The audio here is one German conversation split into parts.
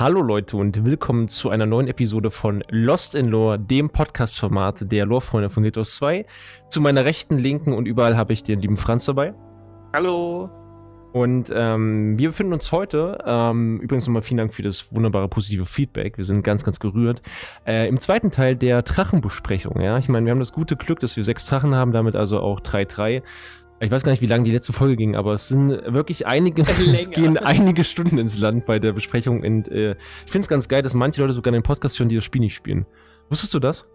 Hallo Leute und willkommen zu einer neuen Episode von Lost in Lore, dem Podcast-Format der Lore-Freunde von Guild 2. Zu meiner rechten, linken und überall habe ich den lieben Franz dabei. Hallo. Und ähm, wir befinden uns heute, ähm, übrigens nochmal vielen Dank für das wunderbare positive Feedback, wir sind ganz, ganz gerührt, äh, im zweiten Teil der Drachenbesprechung. Ja? Ich meine, wir haben das gute Glück, dass wir sechs Drachen haben, damit also auch 3-3. Ich weiß gar nicht, wie lange die letzte Folge ging, aber es sind wirklich einige, es gehen einige Stunden ins Land bei der Besprechung. Und äh, ich finde es ganz geil, dass manche Leute sogar den Podcast hören, die das Spiel nicht spielen. Wusstest du das?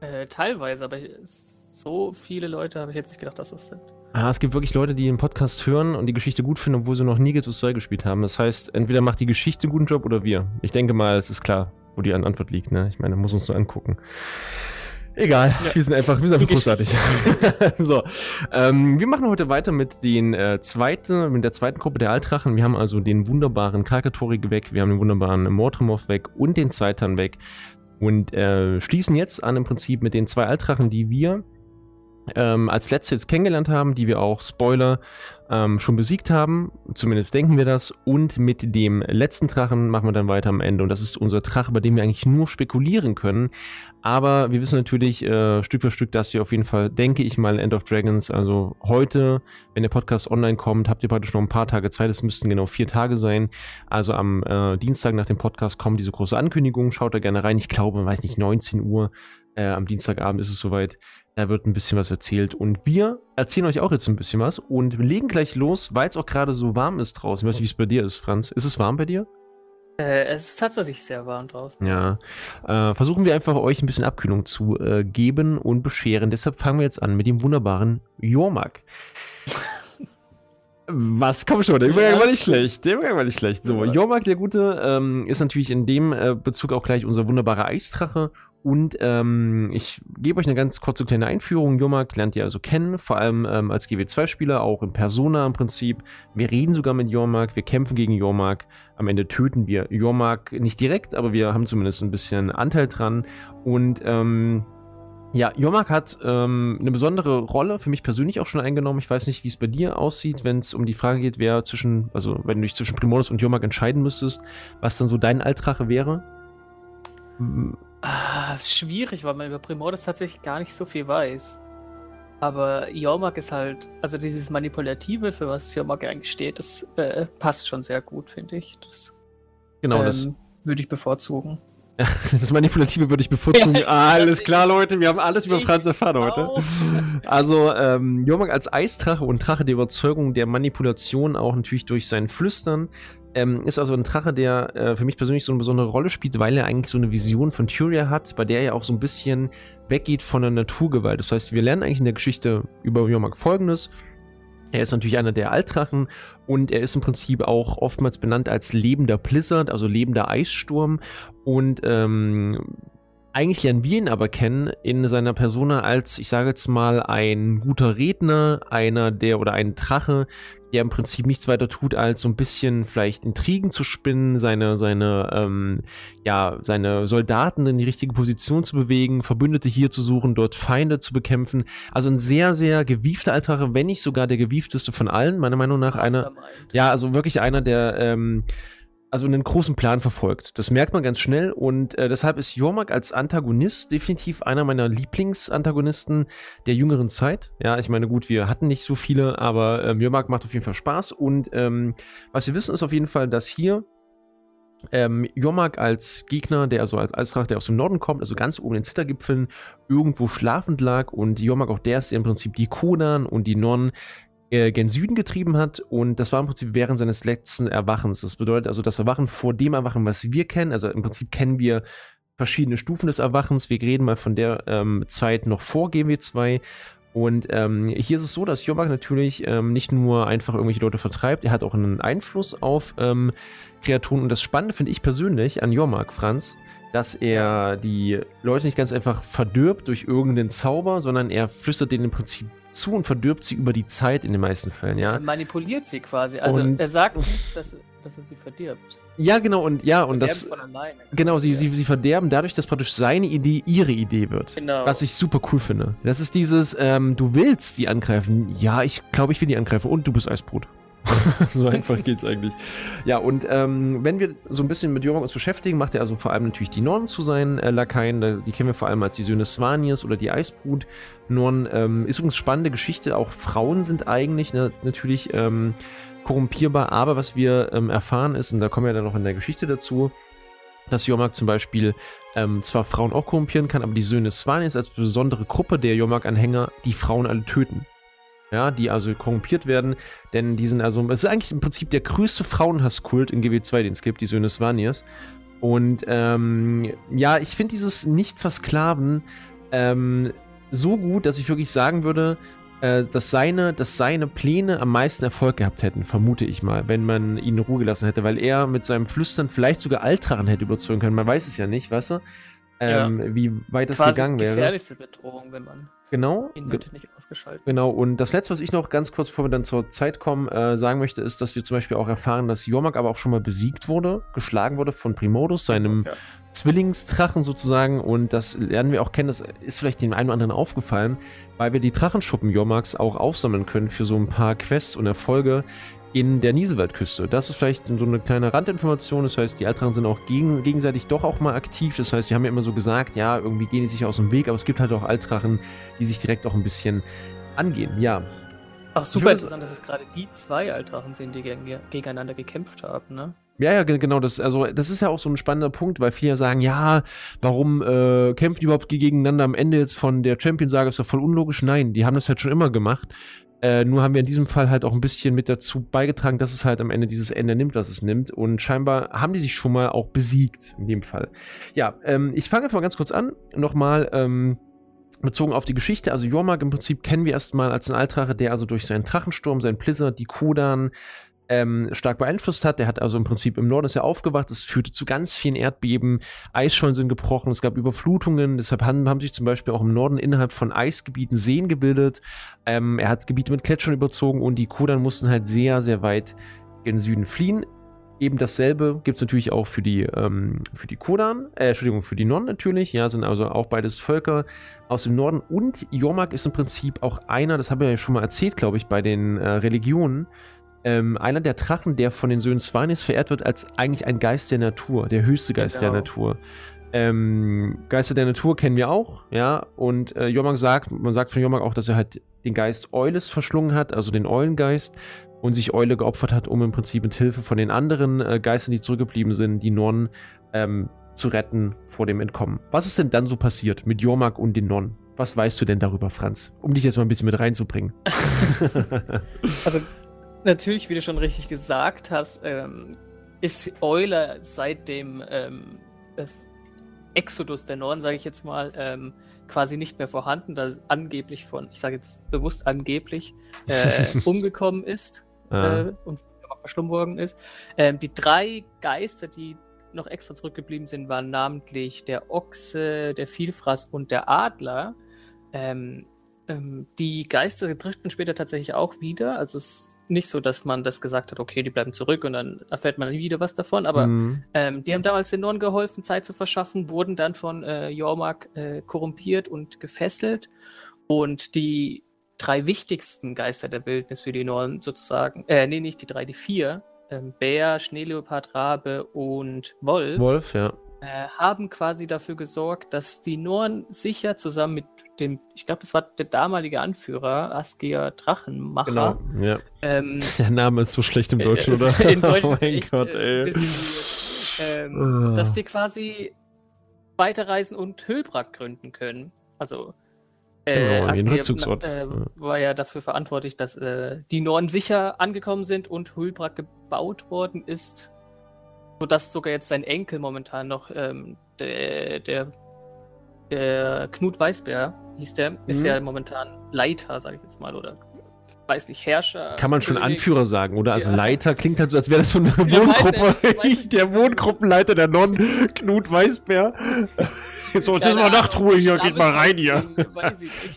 Äh, teilweise, aber so viele Leute habe ich jetzt nicht gedacht, dass das sind. Ah, es gibt wirklich Leute, die den Podcast hören und die Geschichte gut finden, obwohl sie noch nie Guild 2 gespielt haben. Das heißt, entweder macht die Geschichte einen guten Job oder wir. Ich denke mal, es ist klar, wo die Antwort liegt. Ne? Ich meine, muss uns nur angucken. Egal, ja. wir sind einfach, wir sind einfach großartig. so, ähm, wir machen heute weiter mit den äh, zweiten, mit der zweiten Gruppe der Altrachen. Wir haben also den wunderbaren Krakatorik weg, wir haben den wunderbaren Mortremorph weg und den Zeitan weg und äh, schließen jetzt an im Prinzip mit den zwei Altrachen, die wir ähm, als letzte jetzt kennengelernt haben, die wir auch, Spoiler, ähm, schon besiegt haben. Zumindest denken wir das. Und mit dem letzten Drachen machen wir dann weiter am Ende. Und das ist unser Drache, bei dem wir eigentlich nur spekulieren können. Aber wir wissen natürlich äh, Stück für Stück, dass wir auf jeden Fall, denke ich mal, End of Dragons, also heute, wenn der Podcast online kommt, habt ihr praktisch noch ein paar Tage Zeit. Es müssten genau vier Tage sein. Also am äh, Dienstag nach dem Podcast kommt diese große Ankündigung. Schaut da gerne rein. Ich glaube, weiß nicht, 19 Uhr. Äh, am Dienstagabend ist es soweit. Da wird ein bisschen was erzählt und wir erzählen euch auch jetzt ein bisschen was und legen gleich los, weil es auch gerade so warm ist draußen. Ich weiß nicht, wie es bei dir ist, Franz. Ist es warm bei dir? Äh, es ist tatsächlich sehr warm draußen. Ja. Äh, versuchen wir einfach euch ein bisschen Abkühlung zu äh, geben und bescheren. Deshalb fangen wir jetzt an mit dem wunderbaren Jormak. Was? Komm schon, der Übergang ja. war nicht schlecht. Der Übergang war nicht schlecht. So, Jormak, der Gute, ähm, ist natürlich in dem äh, Bezug auch gleich unser wunderbarer Eisdrache und ähm, ich gebe euch eine ganz kurze kleine Einführung. Jomak lernt ihr also kennen, vor allem ähm, als GW2-Spieler, auch in Persona im Prinzip. Wir reden sogar mit Jormak, wir kämpfen gegen Jormak. Am Ende töten wir Jormak nicht direkt, aber wir haben zumindest ein bisschen Anteil dran. Und ähm, ja, Jormak hat ähm, eine besondere Rolle für mich persönlich auch schon eingenommen. Ich weiß nicht, wie es bei dir aussieht, wenn es um die Frage geht, wer zwischen, also wenn du dich zwischen Primordus und Jormak entscheiden müsstest, was dann so dein Altrache wäre. Ah, ist schwierig, weil man über Primordis tatsächlich gar nicht so viel weiß. Aber Jormak ist halt, also dieses Manipulative, für was Jormak eigentlich steht, das äh, passt schon sehr gut, finde ich. Das, genau, ähm, das würde ich bevorzugen. Das Manipulative würde ich bevorzugen. Ja, alles klar, Leute, wir haben alles über Franz erfahren heute. Also, ähm, Jormak als Eisdrache und Drache der Überzeugung der Manipulation auch natürlich durch sein Flüstern ähm, ist also ein Drache, der äh, für mich persönlich so eine besondere Rolle spielt, weil er eigentlich so eine Vision von Tyria hat, bei der er auch so ein bisschen weggeht von der Naturgewalt. Das heißt, wir lernen eigentlich in der Geschichte über Jormak folgendes. Er ist natürlich einer der Altdrachen und er ist im Prinzip auch oftmals benannt als lebender Blizzard, also lebender Eissturm. Und ähm, eigentlich lernen wir ihn aber kennen in seiner Persona als, ich sage jetzt mal, ein guter Redner, einer der oder ein Drache, der im Prinzip nichts weiter tut, als so ein bisschen vielleicht Intrigen zu spinnen, seine, seine, ähm, ja, seine Soldaten in die richtige Position zu bewegen, Verbündete hier zu suchen, dort Feinde zu bekämpfen. Also ein sehr, sehr gewiefter Altar, wenn nicht sogar der gewiefteste von allen, meiner Meinung nach. Einer, ja, also wirklich einer der, ähm, also einen großen Plan verfolgt. Das merkt man ganz schnell und äh, deshalb ist Jormak als Antagonist definitiv einer meiner Lieblingsantagonisten der jüngeren Zeit. Ja, ich meine, gut, wir hatten nicht so viele, aber ähm, Jormak macht auf jeden Fall Spaß und ähm, was wir wissen ist auf jeden Fall, dass hier ähm, Jormak als Gegner, der also als Eisdrache, der aus dem Norden kommt, also ganz oben in den Zittergipfeln, irgendwo schlafend lag und Jormak auch der ist, der im Prinzip die Konan und die Nonnen äh, gen Süden getrieben hat und das war im Prinzip während seines letzten Erwachens. Das bedeutet also das Erwachen vor dem Erwachen, was wir kennen. Also im Prinzip kennen wir verschiedene Stufen des Erwachens. Wir reden mal von der ähm, Zeit noch vor GW2. Und ähm, hier ist es so, dass Jobak natürlich ähm, nicht nur einfach irgendwelche Leute vertreibt, er hat auch einen Einfluss auf ähm, Kreaturen. Und das Spannende finde ich persönlich an Jormak, Franz, dass er die Leute nicht ganz einfach verdirbt durch irgendeinen Zauber, sondern er flüstert denen im Prinzip zu und verdirbt sie über die Zeit in den meisten Fällen, ja. Er manipuliert sie quasi. Also und er sagt nicht, dass, dass er sie verdirbt. Ja, genau, und ja, und das. Von alleine. Genau, sie, sie, sie verderben dadurch, dass praktisch seine Idee ihre Idee wird. Genau. Was ich super cool finde. Das ist dieses, ähm, du willst die angreifen. Ja, ich glaube, ich will die angreifen. Und du bist Eisbrot. so einfach geht's eigentlich. Ja, und ähm, wenn wir so ein bisschen mit Jormok uns beschäftigen, macht er also vor allem natürlich die Norden zu seinen äh, Lakaien. Die kennen wir vor allem als die Söhne Svaniers oder die Eisbrut. Norden ähm, ist übrigens spannende Geschichte. Auch Frauen sind eigentlich ne, natürlich ähm, korrumpierbar. Aber was wir ähm, erfahren ist, und da kommen wir dann noch in der Geschichte dazu, dass Jormak zum Beispiel ähm, zwar Frauen auch korrumpieren kann, aber die Söhne Svaniers als besondere Gruppe der Jormak-Anhänger die Frauen alle töten ja, die also korrumpiert werden, denn die sind also, es ist eigentlich im Prinzip der größte Frauenhasskult in GW2, den es gibt, die Söhne Svaniers. Und ähm, ja, ich finde dieses Nicht-Versklaven ähm, so gut, dass ich wirklich sagen würde, äh, dass, seine, dass seine Pläne am meisten Erfolg gehabt hätten, vermute ich mal, wenn man ihn in Ruhe gelassen hätte, weil er mit seinem Flüstern vielleicht sogar Altrachen hätte überzeugen können. Man weiß es ja nicht, weißt du? Ähm, ja. Wie weit das Quasi gegangen wäre. die gefährlichste Bedrohung, wenn man Genau. Wird nicht ausgeschaltet. Genau, und das letzte, was ich noch ganz kurz, bevor wir dann zur Zeit kommen, äh, sagen möchte, ist, dass wir zum Beispiel auch erfahren, dass Jormak aber auch schon mal besiegt wurde, geschlagen wurde von Primodus, seinem ja. Zwillingsdrachen sozusagen. Und das lernen wir auch kennen. Das ist vielleicht dem einen oder anderen aufgefallen, weil wir die Drachenschuppen Jormaks auch aufsammeln können für so ein paar Quests und Erfolge, in der Nieselwaldküste. Das ist vielleicht so eine kleine Randinformation. Das heißt, die Altrachen sind auch gegen, gegenseitig doch auch mal aktiv. Das heißt, die haben ja immer so gesagt, ja, irgendwie gehen die sich aus dem Weg, aber es gibt halt auch Altrachen, die sich direkt auch ein bisschen angehen. Ja. Ach, super interessant, dass es gerade die zwei Altrachen sind, die gegen, gegeneinander gekämpft haben, ne? Ja, ja, genau. Das, also, das ist ja auch so ein spannender Punkt, weil viele sagen, ja, warum äh, kämpfen die überhaupt gegeneinander am Ende jetzt von der Champion-Sage? Ist doch voll unlogisch. Nein, die haben das halt schon immer gemacht. Äh, nur haben wir in diesem Fall halt auch ein bisschen mit dazu beigetragen, dass es halt am Ende dieses Ende nimmt, was es nimmt. Und scheinbar haben die sich schon mal auch besiegt, in dem Fall. Ja, ähm, ich fange einfach ganz kurz an. Nochmal, ähm, bezogen auf die Geschichte. Also Jormag im Prinzip kennen wir erstmal als einen Altrache, der also durch seinen Drachensturm, seinen Blizzard, die Kodan, ähm, stark beeinflusst hat. Der hat also im Prinzip im Norden ist er aufgewacht. Das führte zu ganz vielen Erdbeben. Eisschollen sind gebrochen. Es gab Überflutungen. Deshalb haben, haben sich zum Beispiel auch im Norden innerhalb von Eisgebieten Seen gebildet. Ähm, er hat Gebiete mit Gletschern überzogen und die Kodan mussten halt sehr, sehr weit in den Süden fliehen. Eben dasselbe gibt es natürlich auch für die, ähm, für die Kodan, äh, Entschuldigung, für die Non natürlich, ja, sind also auch beides Völker aus dem Norden. Und Jormak ist im Prinzip auch einer, das habe ich ja schon mal erzählt, glaube ich, bei den äh, Religionen, ähm, einer der Drachen, der von den Söhnen Svanis verehrt wird als eigentlich ein Geist der Natur, der höchste Geist genau. der Natur. Ähm, Geister der Natur kennen wir auch, ja, und äh, Jormak sagt, man sagt von Jormak auch, dass er halt den Geist Eules verschlungen hat, also den Eulengeist, und sich Eule geopfert hat, um im Prinzip mit Hilfe von den anderen äh, Geistern, die zurückgeblieben sind, die Nonnen ähm, zu retten vor dem Entkommen. Was ist denn dann so passiert mit Jormak und den Nonnen? Was weißt du denn darüber, Franz? Um dich jetzt mal ein bisschen mit reinzubringen. also Natürlich, wie du schon richtig gesagt hast, ähm, ist Euler seit dem ähm, äh, Exodus der Norden, sage ich jetzt mal, ähm, quasi nicht mehr vorhanden, da angeblich von, ich sage jetzt bewusst angeblich, äh, umgekommen ist ah. äh, und verschlungen worden ist. Ähm, die drei Geister, die noch extra zurückgeblieben sind, waren namentlich der Ochse, der Vielfraß und der Adler. Ähm, ähm, die Geister driften später tatsächlich auch wieder. Also es nicht so, dass man das gesagt hat, okay, die bleiben zurück und dann erfährt man nie wieder was davon. Aber mhm. ähm, die haben damals den Nonnen geholfen, Zeit zu verschaffen, wurden dann von äh, Jormak äh, korrumpiert und gefesselt. Und die drei wichtigsten Geister der Wildnis für die Nonnen sozusagen, äh, nee, nicht die drei, die vier, ähm, Bär, Schneeleopard, Rabe und Wolf. Wolf, ja. Äh, haben quasi dafür gesorgt, dass die Noren sicher zusammen mit dem, ich glaube, das war der damalige Anführer, Asgeir Drachenmacher. Genau, ja. Ähm, der Name ist so schlecht im Deutschen, äh, oder? In Deutsch oh mein echt, Gott, äh, ey. Ähm, oh. Dass die quasi weiterreisen und Hülbrak gründen können. Also, äh, genau, Rückzugsort. Äh, war ja dafür verantwortlich, dass äh, die Norden sicher angekommen sind und Hülbrak gebaut worden ist. Sodass sogar jetzt sein Enkel momentan noch ähm, der, der der Knut Weißbär hieß der, ist mhm. ja momentan Leiter, sage ich jetzt mal, oder weiß nicht, Herrscher. Kann man schon König. Anführer sagen, oder? Also ja. Leiter klingt halt so, als wäre das so eine ja, Wohngruppe. Weiß, der Wohngruppenleiter der Non, Knut Weißbär. So, jetzt ist mal Nachtruhe hier, geht mal rein hier.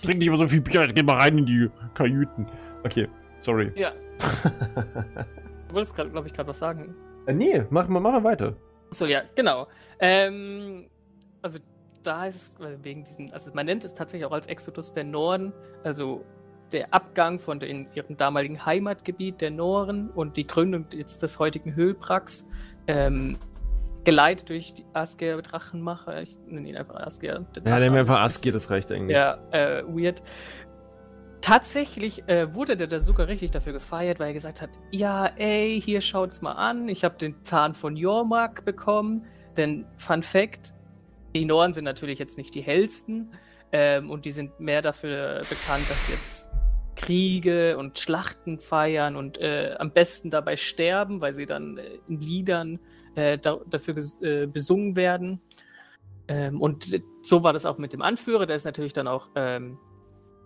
Trink nicht immer so viel Bier, geht mal rein in die Kajüten. Okay, sorry. Ja. du wolltest, glaube ich, gerade was sagen. Äh, nee, mach mal, mach mal weiter. So, ja, genau. Ähm, also da heißt es wegen diesem, also man nennt es tatsächlich auch als Exodus der Norden, also der Abgang von den, ihrem damaligen Heimatgebiet der Noren und die Gründung jetzt des heutigen Höhlbrax, ähm, geleitet durch die Asger Drachenmacher. Ich nenne ihn einfach Asger. Ja, nennen wir einfach Asger, das reicht eigentlich. Ja, äh, weird. Tatsächlich äh, wurde der da sogar richtig dafür gefeiert, weil er gesagt hat: Ja, ey, hier schaut's mal an. Ich habe den Zahn von Jormak bekommen. Denn, Fun Fact: Die Noren sind natürlich jetzt nicht die hellsten. Ähm, und die sind mehr dafür bekannt, dass jetzt Kriege und Schlachten feiern und äh, am besten dabei sterben, weil sie dann äh, in Liedern äh, da, dafür äh, besungen werden. Ähm, und so war das auch mit dem Anführer. Der ist natürlich dann auch ähm,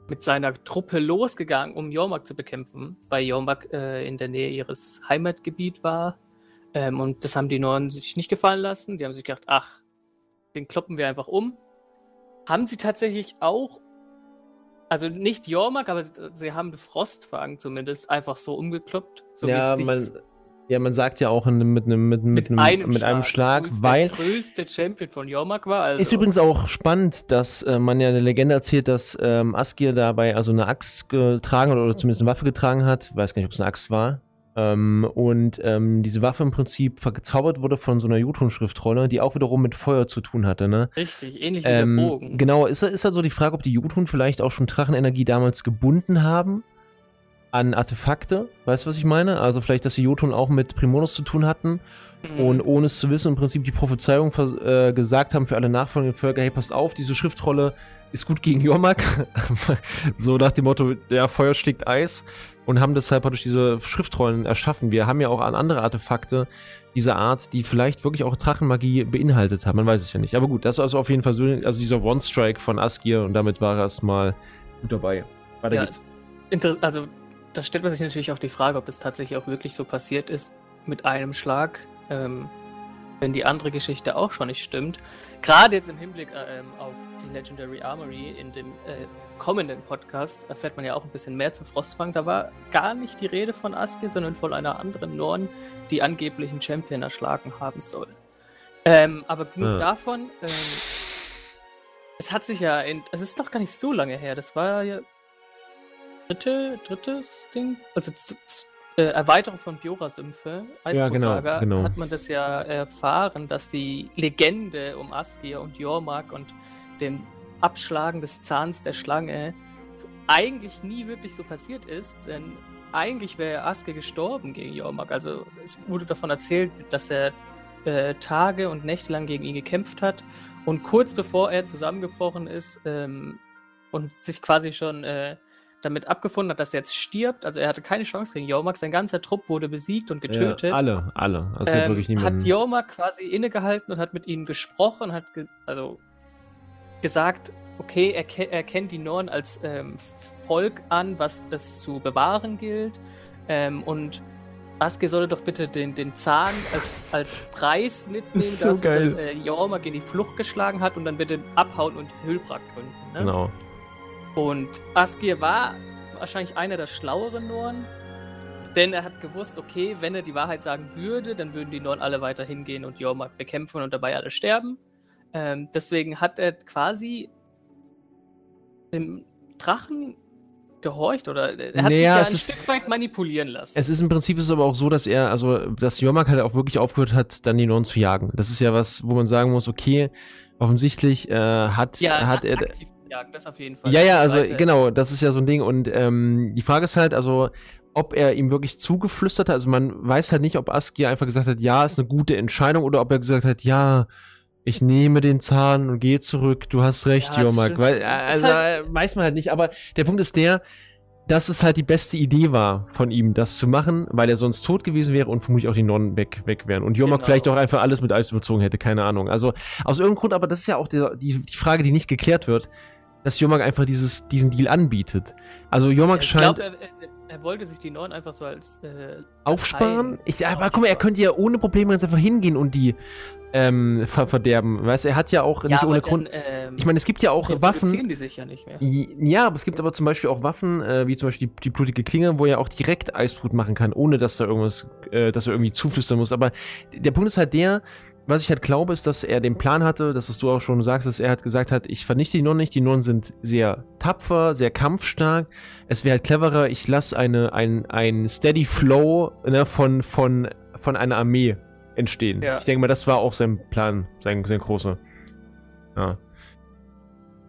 mit seiner Truppe losgegangen, um Jormak zu bekämpfen, weil Jormak äh, in der Nähe ihres Heimatgebiet war. Ähm, und das haben die Norden sich nicht gefallen lassen. Die haben sich gedacht, ach, den kloppen wir einfach um. Haben sie tatsächlich auch also nicht Jormak, aber sie, sie haben Frostfang zumindest einfach so umgekloppt. So ja, man, ja, man sagt ja auch mit, einem, mit, mit, mit, einem, mit einem Schlag, weil. Der größte Champion von Jormak war. Also. Ist übrigens auch spannend, dass äh, man ja eine Legende erzählt, dass ähm, Askir dabei also eine Axt getragen oder zumindest eine Waffe getragen hat. Ich weiß gar nicht, ob es eine Axt war. Ähm, und ähm, diese Waffe im Prinzip verzaubert wurde von so einer Jotun-Schriftrolle, die auch wiederum mit Feuer zu tun hatte, ne? Richtig, ähnlich wie der ähm, Bogen. Genau, ist, ist halt so die Frage, ob die Jotun vielleicht auch schon Drachenenergie damals gebunden haben an Artefakte. Weißt du, was ich meine? Also vielleicht, dass die Jotun auch mit Primonos zu tun hatten mhm. und ohne es zu wissen im Prinzip die Prophezeiung äh, gesagt haben für alle nachfolgenden Völker, hey, passt auf, diese Schriftrolle ist gut gegen Jormak. so nach dem Motto, der Feuer schlägt Eis und haben deshalb durch diese Schriftrollen erschaffen. Wir haben ja auch an andere Artefakte dieser Art, die vielleicht wirklich auch Drachenmagie beinhaltet haben. Man weiß es ja nicht. Aber gut, das ist also auf jeden Fall so, also dieser One-Strike von Asgir und damit war er erstmal gut dabei. Weiter ja, geht's. Also, da stellt man sich natürlich auch die Frage, ob es tatsächlich auch wirklich so passiert ist mit einem Schlag. Ähm, wenn die andere Geschichte auch schon nicht stimmt. Gerade jetzt im Hinblick äh, auf die Legendary Armory in dem äh, kommenden Podcast erfährt man ja auch ein bisschen mehr zu Frostfang. Da war gar nicht die Rede von Aske, sondern von einer anderen Norn, die angeblich einen Champion erschlagen haben soll. Ähm, aber genug ja. davon. Ähm, es hat sich ja, in, es ist noch gar nicht so lange her. Das war ja dritte, drittes Ding. Also äh, Erweiterung von Biora-Sümpfe, ja, genau, genau. hat man das ja erfahren, dass die Legende um Askir und Jormak und dem Abschlagen des Zahns der Schlange eigentlich nie wirklich so passiert ist, denn eigentlich wäre Aske gestorben gegen Jormak. Also es wurde davon erzählt, dass er äh, Tage und Nächte lang gegen ihn gekämpft hat und kurz bevor er zusammengebrochen ist ähm, und sich quasi schon äh, damit abgefunden hat, dass er jetzt stirbt. Also er hatte keine Chance gegen Jormak. Sein ganzer Trupp wurde besiegt und getötet. Ja, alle, alle. Also ähm. Hat Jormak quasi innegehalten und hat mit ihnen gesprochen, hat ge also gesagt, okay, er, er kennt die Norn als ähm, Volk an, was es zu bewahren gilt. Ähm, und Aske sollte doch bitte den, den Zahn als, als Preis mitnehmen so dafür, geil. dass äh, Jormak in die Flucht geschlagen hat und dann bitte abhauen und Hülbrak gründen. Ne? Genau. Und Askir war wahrscheinlich einer der schlaueren Norn, denn er hat gewusst, okay, wenn er die Wahrheit sagen würde, dann würden die Norn alle weiter hingehen und Jormak bekämpfen und dabei alle sterben. Ähm, deswegen hat er quasi dem Drachen gehorcht oder er hat naja, sich ja ein Stück weit manipulieren lassen. Es ist im Prinzip ist es aber auch so, dass er, also dass Jormak halt auch wirklich aufgehört hat, dann die Norn zu jagen. Das ist ja was, wo man sagen muss, okay, offensichtlich äh, hat, ja, hat er jagen, das auf jeden Fall. Ja, ja, also Seite. genau, das ist ja so ein Ding. Und ähm, die Frage ist halt, also, ob er ihm wirklich zugeflüstert hat. Also man weiß halt nicht, ob Askia einfach gesagt hat, ja, ist eine gute Entscheidung, oder ob er gesagt hat, ja, ich nehme den Zahn und gehe zurück, du hast recht, ja, Jomak. Weil, also, halt weiß man halt nicht, aber der Punkt ist der, dass es halt die beste Idee war von ihm, das zu machen, weil er sonst tot gewesen wäre und vermutlich auch die Nonnen weg, weg wären. Und Jomak genau. vielleicht auch einfach alles mit Eis überzogen hätte, keine Ahnung. Also aus irgendeinem Grund, aber das ist ja auch die, die, die Frage, die nicht geklärt wird dass Jomak einfach dieses, diesen Deal anbietet. Also Jomak scheint. Glaub, er, er, wollte sich die neuen einfach so als. Äh, aufsparen? Ich, aber guck mal, er könnte ja ohne Probleme jetzt einfach hingehen und die ähm, ver verderben. Weißt du, er hat ja auch ja, nicht ohne dann, Grund. Ähm, ich meine, es gibt ja auch Waffen. die sich ja nicht mehr. Ja, aber es gibt aber zum Beispiel auch Waffen, äh, wie zum Beispiel die, die, blutige Klinge, wo er auch direkt Eisbrut machen kann, ohne dass da irgendwas, äh, dass er irgendwie zuflüstern muss. Aber der Punkt ist halt der, was ich halt glaube, ist, dass er den Plan hatte, dass es du auch schon sagst, dass er halt gesagt hat, ich vernichte die Nonnen nicht, die Nonnen sind sehr tapfer, sehr kampfstark. Es wäre halt cleverer, ich lasse eine, ein, ein Steady Flow ne, von, von, von einer Armee entstehen. Ja. Ich denke mal, das war auch sein Plan, sein, sein großer. Ja.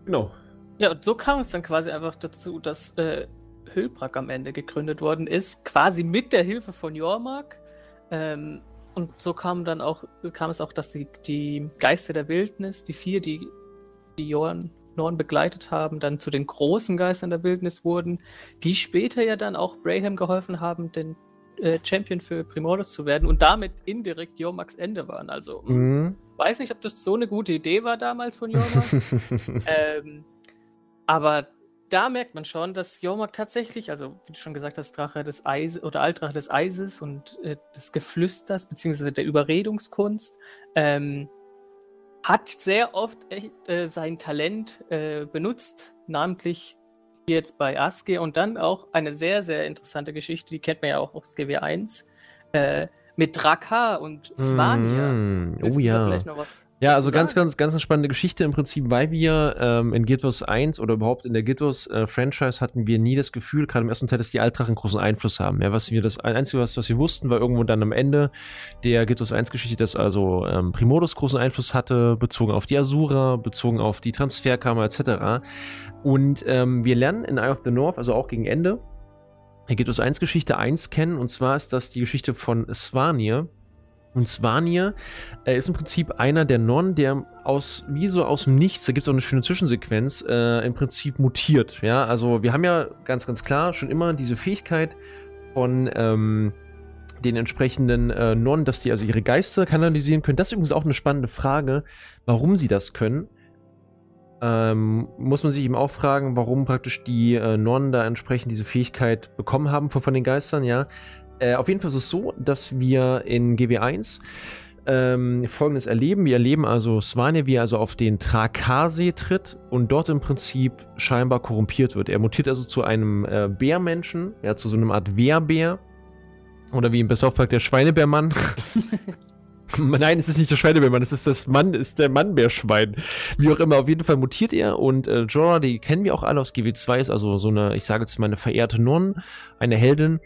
Genau. Ja, und so kam es dann quasi einfach dazu, dass äh, Hülbrak am Ende gegründet worden ist, quasi mit der Hilfe von Jormak. Ähm, und so kam dann auch, kam es auch, dass die, die Geister der Wildnis, die vier, die die Jorn, Norn begleitet haben, dann zu den großen Geistern der Wildnis wurden, die später ja dann auch Braham geholfen haben, den äh, Champion für Primordus zu werden und damit indirekt Jormaks Ende waren. Also mhm. weiß nicht, ob das so eine gute Idee war damals von Jormak. ähm, aber da merkt man schon, dass Jormak tatsächlich, also wie du schon gesagt hast, Drache des Eises oder Altdrache des Eises und äh, des Geflüsters, beziehungsweise der Überredungskunst, ähm, hat sehr oft echt, äh, sein Talent äh, benutzt, namentlich jetzt bei Aske und dann auch eine sehr, sehr interessante Geschichte, die kennt man ja auch aus GW 1, äh, mit Drakar und Svanir. Mm, oh ja. Ja, also ganz, ganz, ganz eine spannende Geschichte im Prinzip, weil wir ähm, in Guild Wars 1 oder überhaupt in der Guild äh, Franchise hatten wir nie das Gefühl, gerade im ersten Teil, dass die Altdrachen großen Einfluss haben. Ja, was wir das Einzige, was, was wir wussten, war irgendwo dann am Ende der Guild Wars 1 Geschichte, dass also ähm, Primodus großen Einfluss hatte, bezogen auf die Asura, bezogen auf die Transferkammer etc. Und ähm, wir lernen in Eye of the North, also auch gegen Ende, uns eins Geschichte 1 kennen, und zwar ist das die Geschichte von Svanir. Und Svanir äh, ist im Prinzip einer der Nonnen, der aus, wie so aus dem Nichts, da gibt es auch eine schöne Zwischensequenz, äh, im Prinzip mutiert. Ja, also wir haben ja ganz, ganz klar schon immer diese Fähigkeit von ähm, den entsprechenden äh, Nonnen, dass die also ihre Geister kanalisieren können. Das ist übrigens auch eine spannende Frage, warum sie das können ähm, muss man sich eben auch fragen, warum praktisch die äh, Nonnen da entsprechend diese Fähigkeit bekommen haben von, von den Geistern, ja. Äh, auf jeden Fall ist es so, dass wir in GW1 ähm, folgendes erleben. Wir erleben also Svanir, wie er also auf den Trakar-See tritt und dort im Prinzip scheinbar korrumpiert wird. Er mutiert also zu einem äh, Bärmenschen, ja, zu so einer Art Wehrbär. Oder wie im Best Park der Schweinebärmann. Nein, es ist nicht der Schweinebärmann, es ist das Mann, ist der Mannbärschwein. Wie auch immer, auf jeden Fall mutiert er und äh, Jorah, die kennen wir auch alle aus GW2, ist also so eine, ich sage jetzt mal eine verehrte Nonne, eine Heldin,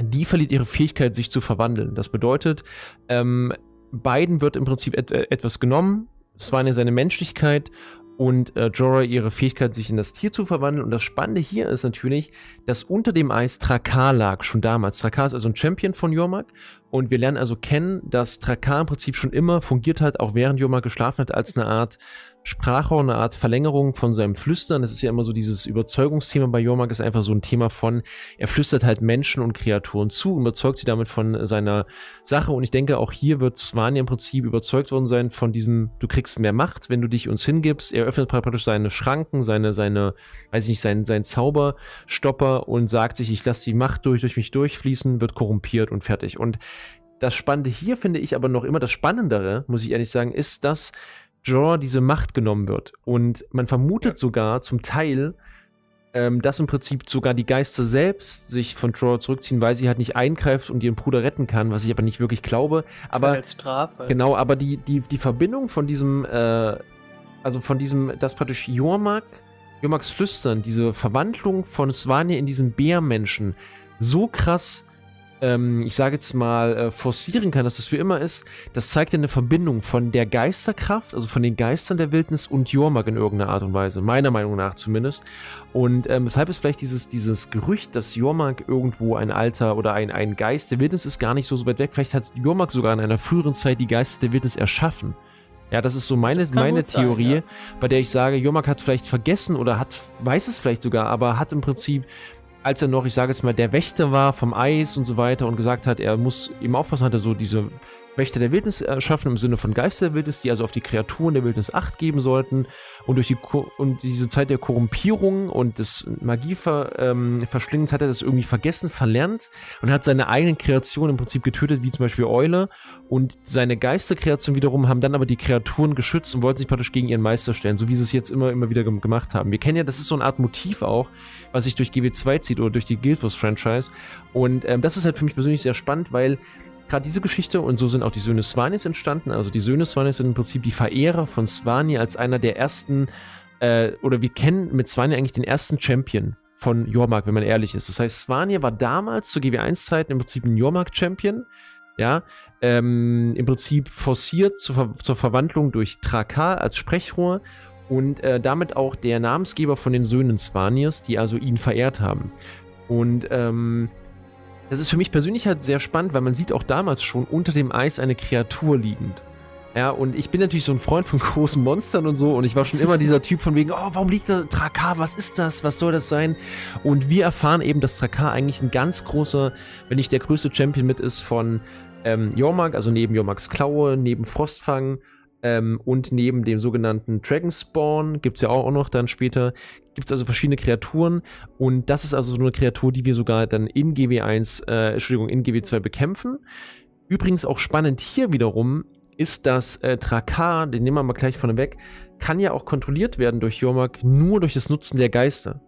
die verliert ihre Fähigkeit, sich zu verwandeln. Das bedeutet, ähm, beiden wird im Prinzip et äh, etwas genommen, eine seine Menschlichkeit und äh, Jorah ihre Fähigkeit, sich in das Tier zu verwandeln. Und das Spannende hier ist natürlich, dass unter dem Eis Trakar lag, schon damals. Trakar ist also ein Champion von Jormak und wir lernen also kennen, dass Trakar im Prinzip schon immer fungiert hat, auch während Jormak geschlafen hat, als eine Art Sprachrohr, eine Art Verlängerung von seinem Flüstern. Das ist ja immer so dieses Überzeugungsthema bei Jormak, ist einfach so ein Thema von, er flüstert halt Menschen und Kreaturen zu überzeugt sie damit von seiner Sache. Und ich denke, auch hier wird Svanir im Prinzip überzeugt worden sein von diesem, du kriegst mehr Macht, wenn du dich uns hingibst. Er öffnet praktisch seine Schranken, seine, seine, weiß ich nicht, seinen, seinen Zauberstopper und sagt sich, ich lasse die Macht durch, durch mich durchfließen, wird korrumpiert und fertig. Und das Spannende hier finde ich aber noch immer das Spannendere, muss ich ehrlich sagen, ist, dass Jorah diese Macht genommen wird. Und man vermutet ja. sogar zum Teil, ähm, dass im Prinzip sogar die Geister selbst sich von Jorah zurückziehen, weil sie halt nicht eingreift und ihren Bruder retten kann, was ich aber nicht wirklich glaube. Aber als Strafe. Genau, aber die, die, die Verbindung von diesem, äh, also von diesem, das praktisch Jormak, Jormaks Flüstern, diese Verwandlung von Svanir in diesen Bärmenschen so krass ähm, ich sage jetzt mal, äh, forcieren kann, dass das für immer ist, das zeigt ja eine Verbindung von der Geisterkraft, also von den Geistern der Wildnis und Jormak in irgendeiner Art und Weise, meiner Meinung nach zumindest. Und ähm, weshalb ist vielleicht dieses, dieses Gerücht, dass Jormak irgendwo ein Alter oder ein, ein Geist der Wildnis ist, gar nicht so, so weit weg. Vielleicht hat Jormak sogar in einer früheren Zeit die Geister der Wildnis erschaffen. Ja, das ist so meine, meine Theorie, sein, ja. bei der ich sage, Jormak hat vielleicht vergessen oder hat, weiß es vielleicht sogar, aber hat im Prinzip als er noch, ich sage jetzt mal, der Wächter war vom Eis und so weiter und gesagt hat, er muss eben aufpassen, hat er so diese Wächter der Wildnis erschaffen im Sinne von Geister der Wildnis, die also auf die Kreaturen der Wildnis Acht geben sollten. Und durch die und diese Zeit der Korrumpierung und des Magieverschlingens ähm, hat er das irgendwie vergessen, verlernt und hat seine eigenen Kreationen im Prinzip getötet, wie zum Beispiel Eule. Und seine Geisterkreationen wiederum haben dann aber die Kreaturen geschützt und wollten sich praktisch gegen ihren Meister stellen, so wie sie es jetzt immer, immer wieder gemacht haben. Wir kennen ja, das ist so eine Art Motiv auch, was sich durch GW2 zieht oder durch die Guild Wars Franchise. Und ähm, das ist halt für mich persönlich sehr spannend, weil gerade diese Geschichte und so sind auch die Söhne Swanis entstanden. Also die Söhne Swanis sind im Prinzip die Verehrer von Swani als einer der ersten, äh, oder wir kennen mit Swani eigentlich den ersten Champion von Jormark, wenn man ehrlich ist. Das heißt, Svanir war damals zu GW1-Zeiten im Prinzip ein Jormark-Champion, ja, ähm, im Prinzip forciert zur, Ver zur Verwandlung durch Trakar als Sprechrohr und äh, damit auch der Namensgeber von den Söhnen Svanirs, die also ihn verehrt haben. Und ähm, das ist für mich persönlich halt sehr spannend, weil man sieht auch damals schon unter dem Eis eine Kreatur liegend. Ja, und ich bin natürlich so ein Freund von großen Monstern und so und ich war schon immer dieser Typ von wegen, oh, warum liegt da Trakar? Was ist das? Was soll das sein? Und wir erfahren eben, dass Trakar eigentlich ein ganz großer, wenn nicht der größte Champion mit ist von ähm, Jormak, also neben Jormaks Klaue, neben Frostfang ähm, und neben dem sogenannten Dragonspawn, gibt es ja auch noch dann später, gibt es also verschiedene Kreaturen und das ist also so eine Kreatur, die wir sogar dann in GW1, äh, Entschuldigung, in GW2 bekämpfen. Übrigens auch spannend hier wiederum ist, dass äh, Trakar, den nehmen wir mal gleich von weg, kann ja auch kontrolliert werden durch Jormak nur durch das Nutzen der Geister.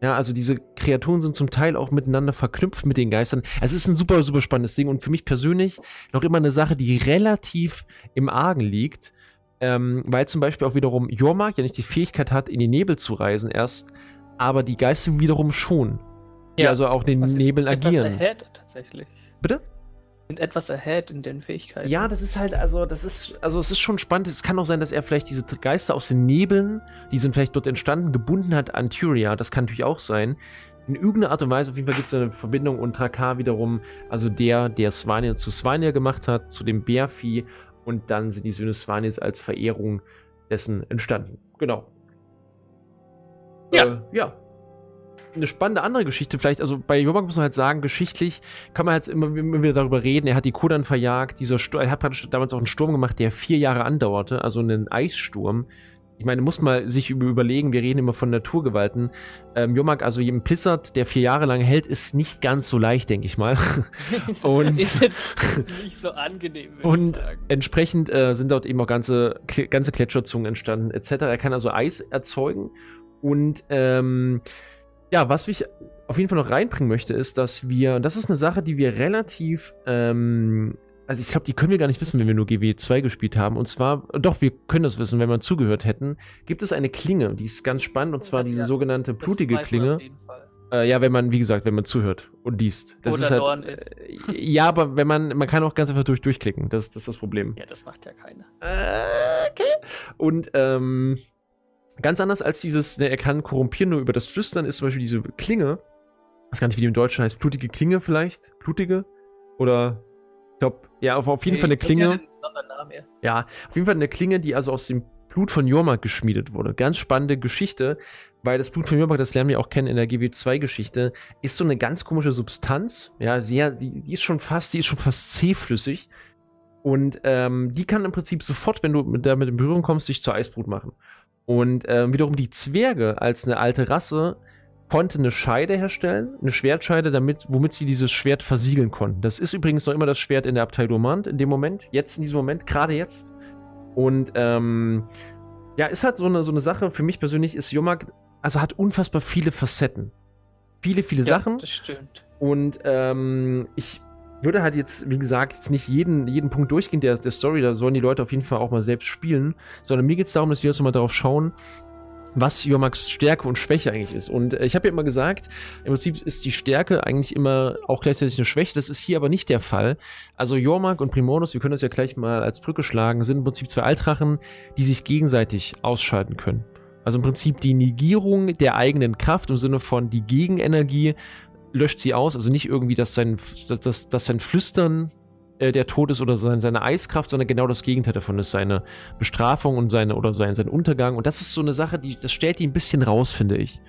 Ja, also diese Kreaturen sind zum Teil auch miteinander verknüpft mit den Geistern. Es ist ein super, super spannendes Ding und für mich persönlich noch immer eine Sache, die relativ im Argen liegt, ähm, weil zum Beispiel auch wiederum Jormak ja nicht die Fähigkeit hat, in die Nebel zu reisen erst, aber die Geister wiederum schon. Die ja, also auch den Nebeln agieren. Ahead, tatsächlich. Bitte? sind etwas ahead in den Fähigkeiten. Ja, das ist halt, also, das ist, also es ist schon spannend. Es kann auch sein, dass er vielleicht diese Geister aus den Nebeln, die sind vielleicht dort entstanden, gebunden hat an Tyria. Das kann natürlich auch sein. In irgendeiner Art und Weise, auf jeden Fall gibt es eine Verbindung und Trakar wiederum, also der, der Svanir zu Svanir gemacht hat, zu dem Bärvieh und dann sind die Söhne Svanirs als Verehrung dessen entstanden. Genau. Ja. Äh, ja eine spannende andere Geschichte vielleicht, also bei Jobak muss man halt sagen, geschichtlich kann man halt immer, immer wieder darüber reden, er hat die Kodan verjagt, dieser Sturm, er hat damals auch einen Sturm gemacht, der vier Jahre andauerte, also einen Eissturm. Ich meine, muss man sich überlegen, wir reden immer von Naturgewalten. Ähm, Jomak, also jedem Blizzard, der vier Jahre lang hält, ist nicht ganz so leicht, denke ich mal. und ist jetzt nicht so angenehm. Und entsprechend äh, sind dort eben auch ganze, ganze Gletscherzungen entstanden, etc. Er kann also Eis erzeugen und ähm, ja, was ich auf jeden Fall noch reinbringen möchte, ist, dass wir, das ist eine Sache, die wir relativ, ähm, also ich glaube, die können wir gar nicht wissen, wenn wir nur GW2 gespielt haben. Und zwar, doch, wir können das wissen, wenn wir zugehört hätten. Gibt es eine Klinge, die ist ganz spannend, und zwar ja, diese sogenannte blutige Klinge. Äh, ja, wenn man, wie gesagt, wenn man zuhört und liest. Das Oder ist halt. Äh, ja, aber wenn man, man kann auch ganz einfach durch, durchklicken. Das, das ist das Problem. Ja, das macht ja keiner. Äh, okay. Und, ähm, Ganz anders als dieses, ne, er kann korrumpieren nur über das Flüstern, ist zum Beispiel diese Klinge. Ich weiß gar nicht, wie die im Deutschen heißt. Blutige Klinge vielleicht? Blutige? Oder, ich glaube, ja, auf, auf jeden nee, Fall eine Klinge. Ja, auf jeden Fall eine Klinge, die also aus dem Blut von Jormak geschmiedet wurde. Ganz spannende Geschichte, weil das Blut von Jormak, das lernen wir auch kennen in der GW2-Geschichte, ist so eine ganz komische Substanz. Ja, sehr, die, die ist schon fast, die ist schon fast zähflüssig. Und ähm, die kann im Prinzip sofort, wenn du mit, damit in Berührung kommst, sich zur Eisbrut machen. Und äh, wiederum die Zwerge als eine alte Rasse konnte eine Scheide herstellen, eine Schwertscheide, damit, womit sie dieses Schwert versiegeln konnten. Das ist übrigens noch immer das Schwert in der Abtei Dormant in dem Moment, jetzt in diesem Moment, gerade jetzt. Und ähm, ja, ist halt so eine, so eine Sache, für mich persönlich ist Yomak, also hat unfassbar viele Facetten. Viele, viele ja, Sachen. Das stimmt. Und ähm, ich würde halt jetzt, wie gesagt, jetzt nicht jeden, jeden Punkt durchgehen der, der Story, da sollen die Leute auf jeden Fall auch mal selbst spielen, sondern mir geht es darum, dass wir uns mal darauf schauen, was Jormaks Stärke und Schwäche eigentlich ist. Und äh, ich habe ja immer gesagt, im Prinzip ist die Stärke eigentlich immer auch gleichzeitig eine Schwäche. Das ist hier aber nicht der Fall. Also Jormak und Primordus, wir können das ja gleich mal als Brücke schlagen, sind im Prinzip zwei Altrachen, die sich gegenseitig ausschalten können. Also im Prinzip die Negierung der eigenen Kraft im Sinne von die Gegenenergie löscht sie aus. Also nicht irgendwie, dass sein, dass, dass, dass sein Flüstern äh, der Tod ist oder sein, seine Eiskraft, sondern genau das Gegenteil davon ist seine Bestrafung und seine oder sein, sein Untergang. Und das ist so eine Sache, die das stellt die ein bisschen raus, finde ich.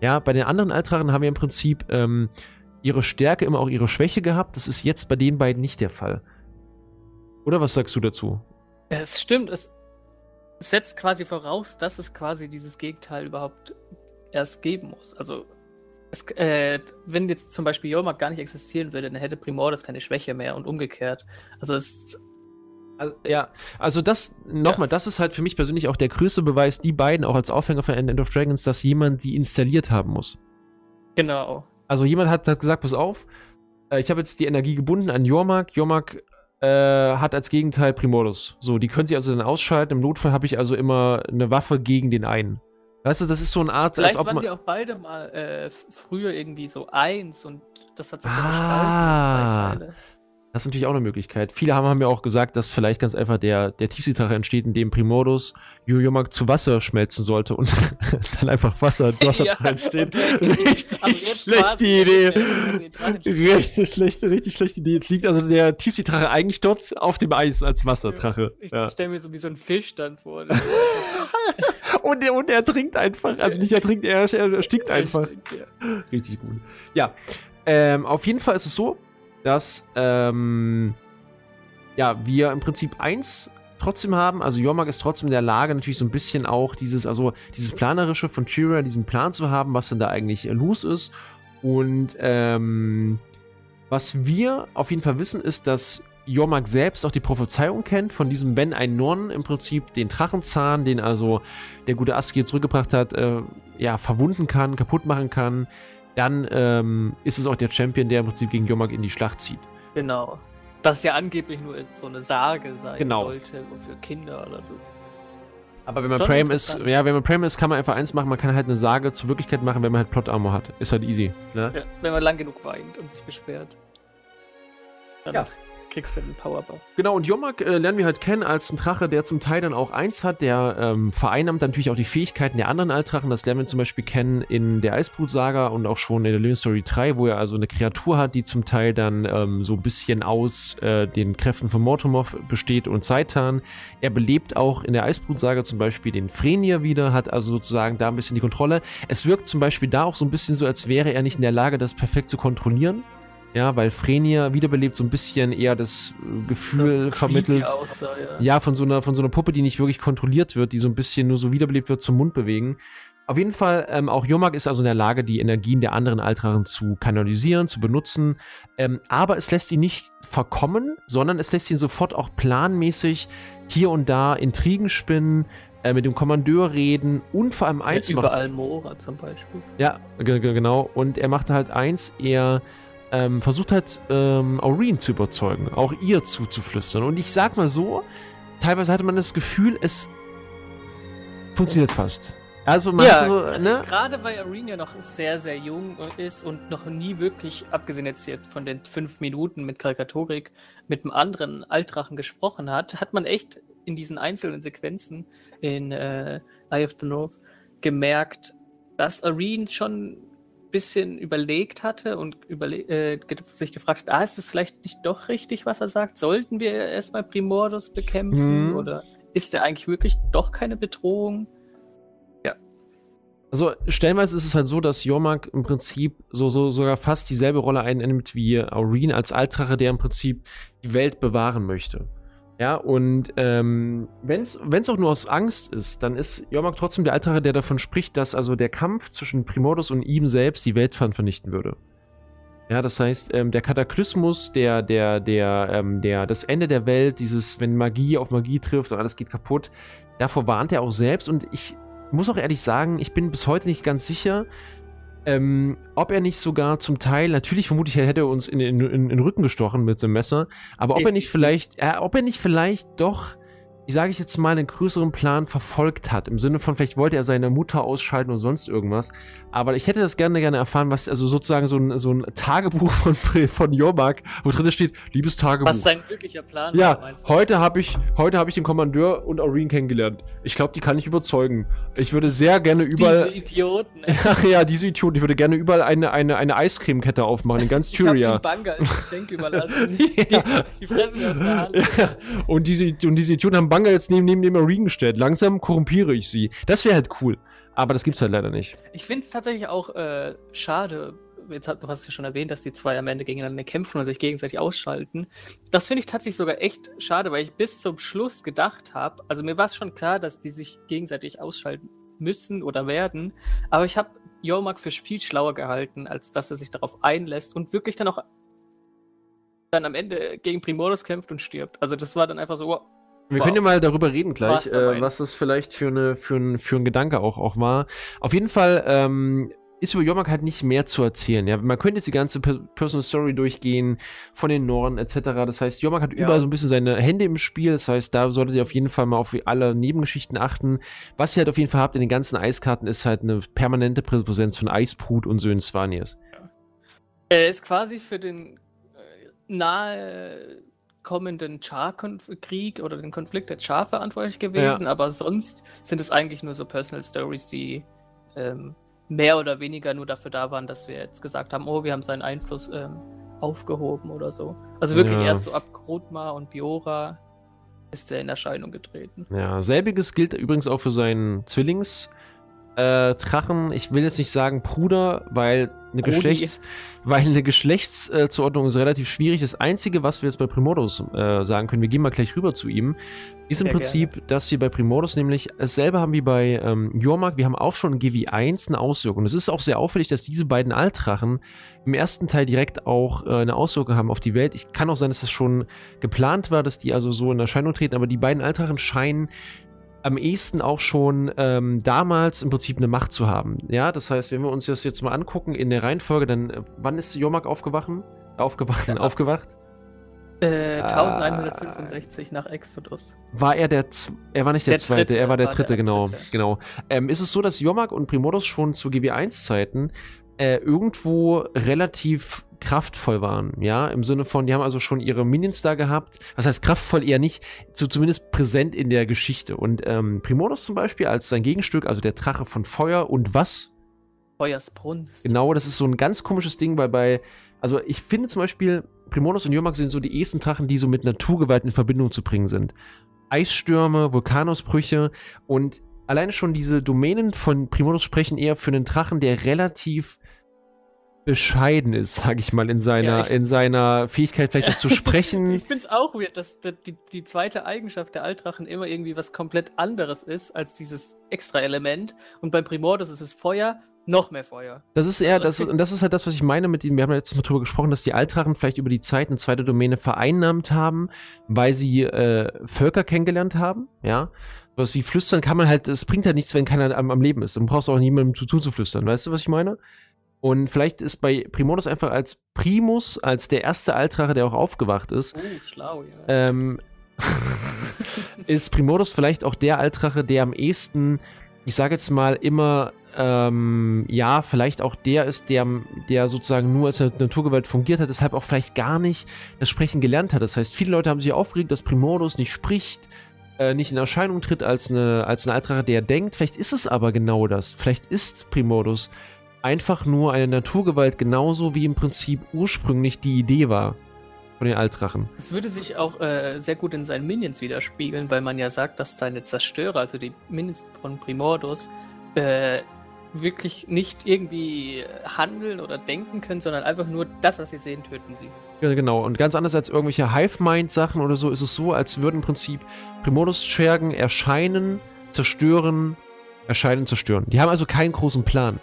Ja, bei den anderen Altrachen haben wir im Prinzip ähm, ihre Stärke immer auch ihre Schwäche gehabt. Das ist jetzt bei den beiden nicht der Fall. Oder was sagst du dazu? Es stimmt. Es setzt quasi voraus, dass es quasi dieses Gegenteil überhaupt erst geben muss. Also es, äh, wenn jetzt zum Beispiel Jormak gar nicht existieren würde, dann hätte Primordus keine Schwäche mehr und umgekehrt. Also es. Also, ja, also das, nochmal, ja. das ist halt für mich persönlich auch der größte Beweis, die beiden auch als Aufhänger von End of Dragons, dass jemand die installiert haben muss. Genau. Also jemand hat, hat gesagt, pass auf, äh, ich habe jetzt die Energie gebunden an Jormak. Jormak äh, hat als Gegenteil Primordus. So, die können sie also dann ausschalten. Im Notfall habe ich also immer eine Waffe gegen den einen. Weißt du, das ist so eine Art, Vielleicht als ob waren sie auch beide mal äh, früher irgendwie so eins und das hat sich dann ah. gestaltet in zwei Teile. Das ist natürlich auch eine Möglichkeit. Viele haben, haben mir auch gesagt, dass vielleicht ganz einfach der, der Tiefseedrache entsteht, indem Primordus Jojomak zu Wasser schmelzen sollte und dann einfach Wasser, Wasserdrache ja, entsteht. Richtig schlechte Idee. Richtig schlechte, richtig schlechte Idee. Jetzt liegt also der Tiefseedrache eigentlich dort auf dem Eis als Wasserdrache. Ich ja. stelle mir so wie so ein Fisch dann vor. Und, er, und er trinkt einfach. Also nicht er trinkt, er, er erstickt einfach. Richtig gut. Ja. Ähm, auf jeden Fall ist es so, dass ähm, ja, wir im Prinzip eins trotzdem haben. Also Jormak ist trotzdem in der Lage, natürlich so ein bisschen auch dieses, also dieses Planerische von Tyrion, diesen Plan zu haben, was denn da eigentlich los ist. Und ähm, was wir auf jeden Fall wissen, ist, dass Jormak selbst auch die Prophezeiung kennt von diesem Wenn ein Norn im Prinzip den Drachenzahn, den also der gute Askir zurückgebracht hat, äh, ja, verwunden kann, kaputt machen kann, dann ähm, ist es auch der Champion, der im Prinzip gegen Jormak in die Schlacht zieht. Genau. Das ja angeblich nur so eine Sage sein genau. sollte für Kinder oder so. Aber wenn man Prime ist, ja, wenn man Prime ist, kann man einfach eins machen, man kann halt eine Sage zur Wirklichkeit machen, wenn man halt Plot Armor hat. Ist halt easy. Ne? Ja, wenn man lang genug weint und sich beschwert. Dann ja kriegst du den Powerbuff. Genau, und Jomak äh, lernen wir halt kennen als ein Drache, der zum Teil dann auch eins hat, der ähm, vereinnahmt natürlich auch die Fähigkeiten der anderen Altdrachen. Das lernen wir zum Beispiel kennen in der Eisbrut-Saga und auch schon in der Living Story 3, wo er also eine Kreatur hat, die zum Teil dann ähm, so ein bisschen aus äh, den Kräften von Mortomorph besteht und Seitan. Er belebt auch in der Eisbrut-Saga zum Beispiel den Frenier wieder, hat also sozusagen da ein bisschen die Kontrolle. Es wirkt zum Beispiel da auch so ein bisschen so, als wäre er nicht in der Lage, das perfekt zu kontrollieren. Ja, weil Frenia wiederbelebt so ein bisschen eher das äh, Gefühl ja, vermittelt. Aussah, ja. ja, von so einer von so einer Puppe, die nicht wirklich kontrolliert wird, die so ein bisschen nur so wiederbelebt wird zum Mund bewegen. Auf jeden Fall, ähm, auch Jomak ist also in der Lage, die Energien der anderen Altrachen zu kanalisieren, zu benutzen. Ähm, aber es lässt ihn nicht verkommen, sondern es lässt ihn sofort auch planmäßig hier und da Intrigen spinnen, äh, mit dem Kommandeur reden und vor allem eins ja, macht. Über Almora zum Beispiel. Ja, genau. Und er macht halt eins, er ähm, versucht hat, ähm, Aureen zu überzeugen, auch ihr zuzuflüstern. Und ich sag mal so, teilweise hatte man das Gefühl, es funktioniert fast. Also man ja, so, ne? Gerade weil Aureen ja noch sehr, sehr jung ist und noch nie wirklich, abgesehen jetzt hier von den fünf Minuten mit Karikaturik, mit einem anderen Altrachen gesprochen hat, hat man echt in diesen einzelnen Sequenzen in äh, Eye of the North gemerkt, dass Areen schon bisschen überlegt hatte und überle äh, sich gefragt hat, ah, ist es vielleicht nicht doch richtig, was er sagt? Sollten wir erstmal Primordus bekämpfen? Mhm. Oder ist er eigentlich wirklich doch keine Bedrohung? Ja. Also stellenweise ist es halt so, dass Jormak im Prinzip so, so sogar fast dieselbe Rolle einnimmt wie Aureen als Altrache, der im Prinzip die Welt bewahren möchte. Ja, und ähm, wenn es auch nur aus Angst ist, dann ist Jormak trotzdem der Altere, der davon spricht, dass also der Kampf zwischen Primordus und ihm selbst die Welt vernichten würde. Ja, das heißt, ähm, der Kataklysmus, der, der, der, ähm, der, das Ende der Welt, dieses, wenn Magie auf Magie trifft und alles geht kaputt, davor warnt er auch selbst. Und ich muss auch ehrlich sagen, ich bin bis heute nicht ganz sicher, ähm, ob er nicht sogar zum Teil, natürlich vermutlich hätte er uns in, in, in, den Rücken gestochen mit dem Messer, aber ob er nicht vielleicht, äh, ob er nicht vielleicht doch ich sage ich jetzt mal, einen größeren Plan verfolgt hat. Im Sinne von, vielleicht wollte er seine Mutter ausschalten oder sonst irgendwas. Aber ich hätte das gerne, gerne erfahren, was, also sozusagen so ein, so ein Tagebuch von, von Jormak, wo drin steht, liebes Tagebuch. Was sein glücklicher Plan ja, war, heute habe ich, heute habe ich den Kommandeur und Aureen kennengelernt. Ich glaube, die kann ich überzeugen. Ich würde sehr gerne überall. Diese Idioten. Ach ja, diese Idioten. Ich würde gerne überall eine, eine, eine Eiscremekette aufmachen in ganz Tyria. Ich Banger als Geschenk überlassen. ja. die, die fressen mir aus der Hand. Ja. Und diese, und diese Idioten haben Banger jetzt neben, neben dem Marine gestellt. Langsam korrumpiere ich sie. Das wäre halt cool. Aber das gibt's halt leider nicht. Ich finde es tatsächlich auch äh, schade. Jetzt hat, du hast es ja schon erwähnt, dass die zwei am Ende gegeneinander kämpfen und sich gegenseitig ausschalten. Das finde ich tatsächlich sogar echt schade, weil ich bis zum Schluss gedacht habe, also mir war es schon klar, dass die sich gegenseitig ausschalten müssen oder werden, aber ich habe Jormak für viel schlauer gehalten, als dass er sich darauf einlässt und wirklich dann auch dann am Ende gegen Primordus kämpft und stirbt. Also das war dann einfach so, wir wow. können ja mal darüber reden gleich, äh, was das vielleicht für, eine, für, ein, für ein Gedanke auch, auch war. Auf jeden Fall, ähm, ist über Jormak halt nicht mehr zu erzählen. Ja, man könnte jetzt die ganze Personal Story durchgehen von den Norden etc. Das heißt, Jormak hat ja. überall so ein bisschen seine Hände im Spiel. Das heißt, da solltet ihr auf jeden Fall mal auf alle Nebengeschichten achten. Was ihr halt auf jeden Fall habt in den ganzen Eiskarten, ist halt eine permanente Präsenz von Eisbrut und Söhnen Svaniers. Ja. Er ist quasi für den äh, nahe kommenden Char-Krieg oder den Konflikt der Char verantwortlich gewesen, ja. aber sonst sind es eigentlich nur so Personal Stories, die ähm, mehr oder weniger nur dafür da waren, dass wir jetzt gesagt haben, oh, wir haben seinen Einfluss ähm, aufgehoben oder so. Also wirklich ja. erst so ab Grotmar und Biora ist er in Erscheinung getreten. Ja, selbiges gilt übrigens auch für seinen Zwillings- äh, Drachen, ich will jetzt nicht sagen Bruder, weil eine, Geschlechts, weil eine Geschlechtszuordnung äh, ist relativ schwierig. Das Einzige, was wir jetzt bei Primordus äh, sagen können, wir gehen mal gleich rüber zu ihm, ist im Sehr Prinzip, gerne. dass wir bei Primordus nämlich dasselbe haben wie bei ähm, Jormak. Wir haben auch schon in GW1 eine Auswirkung. Es ist auch sehr auffällig, dass diese beiden Altdrachen im ersten Teil direkt auch äh, eine Auswirkung haben auf die Welt. Ich kann auch sein, dass das schon geplant war, dass die also so in Erscheinung treten, aber die beiden Altdrachen scheinen am ehesten auch schon ähm, damals im Prinzip eine Macht zu haben. Ja, das heißt, wenn wir uns das jetzt mal angucken in der Reihenfolge, dann äh, wann ist Jomak aufgewacht? Aufgewacht, ja. aufgewacht? Äh, 1165 äh, nach Exodus. War er der, er war nicht der, der zweite, dritte, er war der war dritte, der genau, dritte. genau. Ähm, ist es so, dass Jomak und Primodus schon zu GW1-Zeiten äh, irgendwo relativ kraftvoll waren, ja, im Sinne von, die haben also schon ihre Minions da gehabt, was heißt kraftvoll eher nicht, so zumindest präsent in der Geschichte. Und ähm, Primodus zum Beispiel als sein Gegenstück, also der Drache von Feuer und was? Feuersbrunst. Genau, das ist so ein ganz komisches Ding, weil bei, also ich finde zum Beispiel, Primodus und Jomak sind so die ersten Drachen, die so mit Naturgewalt in Verbindung zu bringen sind. Eisstürme, Vulkanausbrüche und alleine schon diese Domänen von Primodus sprechen eher für einen Drachen, der relativ bescheiden ist, sage ich mal, in seiner, ja, ich, in seiner Fähigkeit vielleicht auch zu sprechen. ich finde es auch weird, dass die, die zweite Eigenschaft der Altdrachen immer irgendwie was komplett anderes ist als dieses extra Element. Und beim Primordus ist es Feuer, noch mehr Feuer. Das ist eher, das, und das ist halt das, was ich meine mit dem, wir haben ja letztes Mal drüber gesprochen, dass die Altdrachen vielleicht über die Zeit eine zweite Domäne vereinnahmt haben, weil sie äh, Völker kennengelernt haben, ja. Was wie flüstern kann man halt, es bringt halt nichts, wenn keiner am, am Leben ist. Dann brauchst du auch niemandem zu, zuzuflüstern, weißt du, was ich meine? Und vielleicht ist bei Primonus einfach als Primus, als der erste Altrache, der auch aufgewacht ist, oh, schlau, ja. ähm, ist Primodus vielleicht auch der Altrache, der am ehesten, ich sage jetzt mal, immer, ähm, ja, vielleicht auch der ist, der, der sozusagen nur als Naturgewalt fungiert hat, deshalb auch vielleicht gar nicht das Sprechen gelernt hat. Das heißt, viele Leute haben sich aufgeregt, dass Primodus nicht spricht, äh, nicht in Erscheinung tritt als eine, als eine Altrache, der denkt. Vielleicht ist es aber genau das. Vielleicht ist Primodus einfach nur eine Naturgewalt, genauso wie im Prinzip ursprünglich die Idee war von den Altdrachen. Es würde sich auch äh, sehr gut in seinen Minions widerspiegeln, weil man ja sagt, dass seine Zerstörer, also die Minions von Primordus, äh, wirklich nicht irgendwie handeln oder denken können, sondern einfach nur das, was sie sehen, töten sie. Ja, genau. Und ganz anders als irgendwelche Hive-Mind-Sachen oder so, ist es so, als würden im Prinzip Primordus-Schergen erscheinen, zerstören, erscheinen, zerstören. Die haben also keinen großen Plan.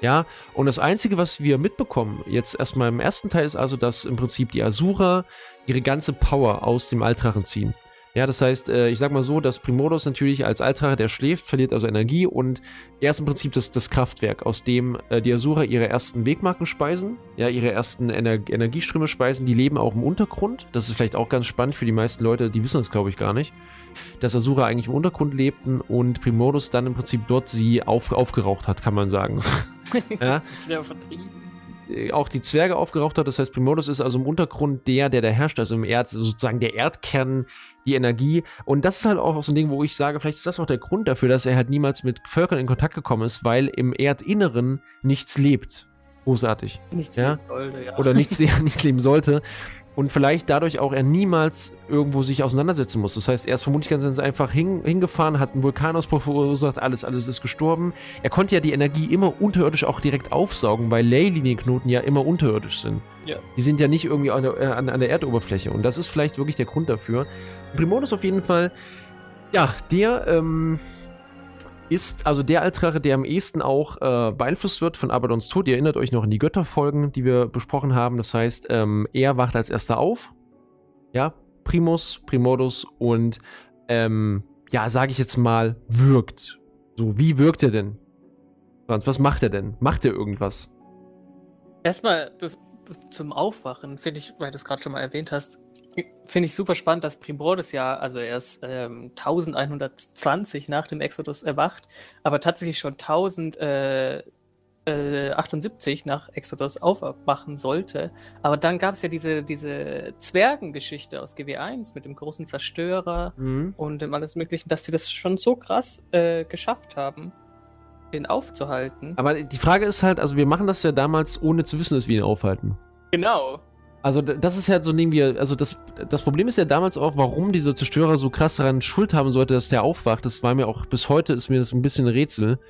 Ja, und das Einzige, was wir mitbekommen, jetzt erstmal im ersten Teil, ist also, dass im Prinzip die Asura ihre ganze Power aus dem Altrachen ziehen. Ja, das heißt, äh, ich sag mal so, dass Primordos natürlich als Altrache, der schläft, verliert also Energie und er ist im Prinzip das, das Kraftwerk, aus dem äh, die Asura ihre ersten Wegmarken speisen, ja, ihre ersten Ener Energieströme speisen, die leben auch im Untergrund. Das ist vielleicht auch ganz spannend für die meisten Leute, die wissen das, glaube ich, gar nicht. Dass Asura eigentlich im Untergrund lebten und Primordus dann im Prinzip dort sie auf, aufgeraucht hat, kann man sagen. ja. vertrieben äh, auch die Zwerge aufgeraucht hat. Das heißt, Primordus ist also im Untergrund der, der da herrscht, also im Erd, sozusagen der Erdkern, die Energie. Und das ist halt auch so ein Ding, wo ich sage, vielleicht ist das auch der Grund dafür, dass er halt niemals mit Völkern in Kontakt gekommen ist, weil im Erdinneren nichts lebt. Großartig. Nichts ja? sollte, ja. Oder nichts, nichts leben sollte und vielleicht dadurch auch er niemals irgendwo sich auseinandersetzen muss. Das heißt, er ist vermutlich ganz einfach hin, hingefahren, hat einen Vulkanausbruch verursacht, alles, alles ist gestorben. Er konnte ja die Energie immer unterirdisch auch direkt aufsaugen, weil Ley-Linienknoten ja immer unterirdisch sind. Ja. Die sind ja nicht irgendwie an der, äh, an, an der Erdoberfläche und das ist vielleicht wirklich der Grund dafür. Primodus auf jeden Fall, ja, der, ähm, ist also der Altrache, der am ehesten auch äh, beeinflusst wird von Abadons Tod. Ihr erinnert euch noch an die Götterfolgen, die wir besprochen haben. Das heißt, ähm, er wacht als erster auf. Ja, Primus, Primodus und ähm, ja, sage ich jetzt mal, wirkt. So, wie wirkt er denn? Franz, was macht er denn? Macht er irgendwas? Erstmal zum Aufwachen, finde ich, weil du es gerade schon mal erwähnt hast, finde ich super spannend, dass Primordis ja, also er ist ähm, 1120 nach dem Exodus erwacht, aber tatsächlich schon 1000 äh, 78 äh, nach Exodus aufwachen sollte. Aber dann gab es ja diese, diese Zwergengeschichte aus GW1 mit dem großen Zerstörer mhm. und dem alles Möglichen, dass sie das schon so krass äh, geschafft haben, den aufzuhalten. Aber die Frage ist halt, also wir machen das ja damals, ohne zu wissen, dass wir ihn aufhalten. Genau. Also das ist ja so nehmen wir, also das, das Problem ist ja damals auch, warum dieser Zerstörer so krass daran Schuld haben sollte, dass der aufwacht. Das war mir auch bis heute ist mir das ein bisschen ein Rätsel.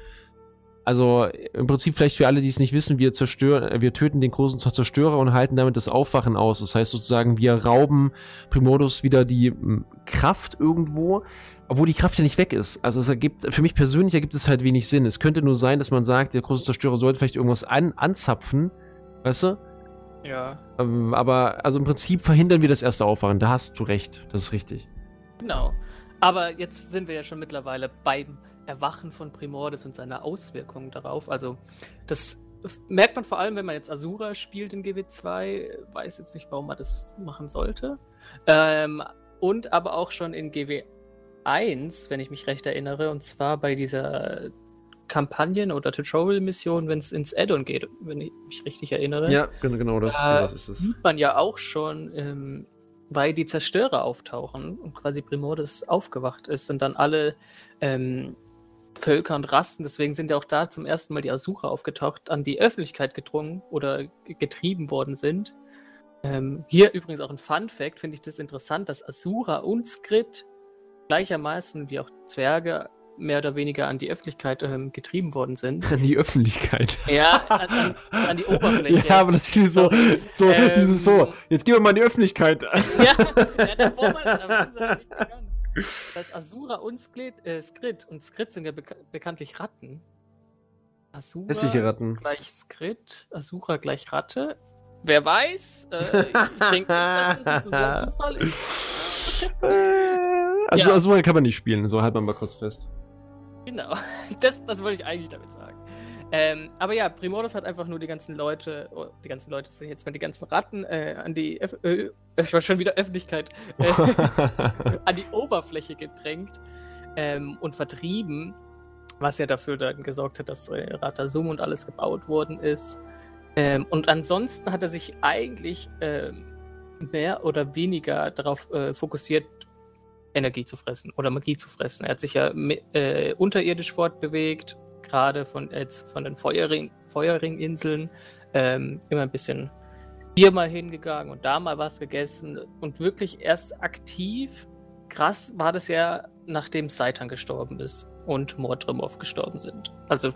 Also im Prinzip vielleicht für alle, die es nicht wissen, wir zerstören, wir töten den großen Zerstörer und halten damit das Aufwachen aus. Das heißt sozusagen, wir rauben Primodus wieder die hm, Kraft irgendwo, obwohl die Kraft ja nicht weg ist. Also es ergibt, für mich persönlich ergibt es halt wenig Sinn. Es könnte nur sein, dass man sagt, der große Zerstörer sollte vielleicht irgendwas an, anzapfen, weißt du? Ja. Ähm, aber also im Prinzip verhindern wir das erste Aufwachen. Da hast du recht. Das ist richtig. Genau. Aber jetzt sind wir ja schon mittlerweile beim Erwachen von Primordis und seiner Auswirkungen darauf. Also, das merkt man vor allem, wenn man jetzt Asura spielt in GW2. Weiß jetzt nicht, warum man das machen sollte. Ähm, und aber auch schon in GW1, wenn ich mich recht erinnere, und zwar bei dieser Kampagnen- oder Tutorial-Mission, wenn es ins Addon geht, wenn ich mich richtig erinnere. Ja, genau, genau das, da genau, das ist es. Sieht man ja auch schon ähm, weil die Zerstörer auftauchen und quasi Primordis aufgewacht ist und dann alle ähm, Völker und Rassen, deswegen sind ja auch da zum ersten Mal die Asura aufgetaucht, an die Öffentlichkeit gedrungen oder getrieben worden sind. Ähm, hier übrigens auch ein Fun Fact, finde ich das interessant, dass Asura und Skrit gleichermaßen wie auch Zwerge mehr oder weniger an die Öffentlichkeit ähm, getrieben worden sind. An die Öffentlichkeit? Ja, an, an, an die Oberfläche. Ja, aber das ist so, so ähm, dieses so, jetzt gehen wir mal in die Öffentlichkeit. ja, ja davor mal, da waren sie nicht gegangen. Das Asura und Skrit, äh, Skrit, und Skrit sind ja beka bekanntlich Ratten. Asura Hässliche Ratten. gleich Skrit, Asura gleich Ratte. Wer weiß? Äh, ich denke, dass das so ein Zufall ist. Also ja. Asura kann man nicht spielen, so halt man mal kurz fest. Genau, das, das wollte ich eigentlich damit sagen. Ähm, aber ja, Primordus hat einfach nur die ganzen Leute, oh, die ganzen Leute sind jetzt mal die ganzen Ratten äh, an die, Öf äh, ich war schon wieder Öffentlichkeit, äh, an die Oberfläche gedrängt ähm, und vertrieben, was ja dafür dann gesorgt hat, dass äh, Ratasum und alles gebaut worden ist. Ähm, und ansonsten hat er sich eigentlich ähm, mehr oder weniger darauf äh, fokussiert, Energie zu fressen oder Magie zu fressen. Er hat sich ja äh, unterirdisch fortbewegt, gerade von, jetzt von den Feuerring, Feuerringinseln, ähm, immer ein bisschen hier mal hingegangen und da mal was gegessen und wirklich erst aktiv. Krass war das ja, nachdem Seitan gestorben ist und Mordrimov gestorben sind. Also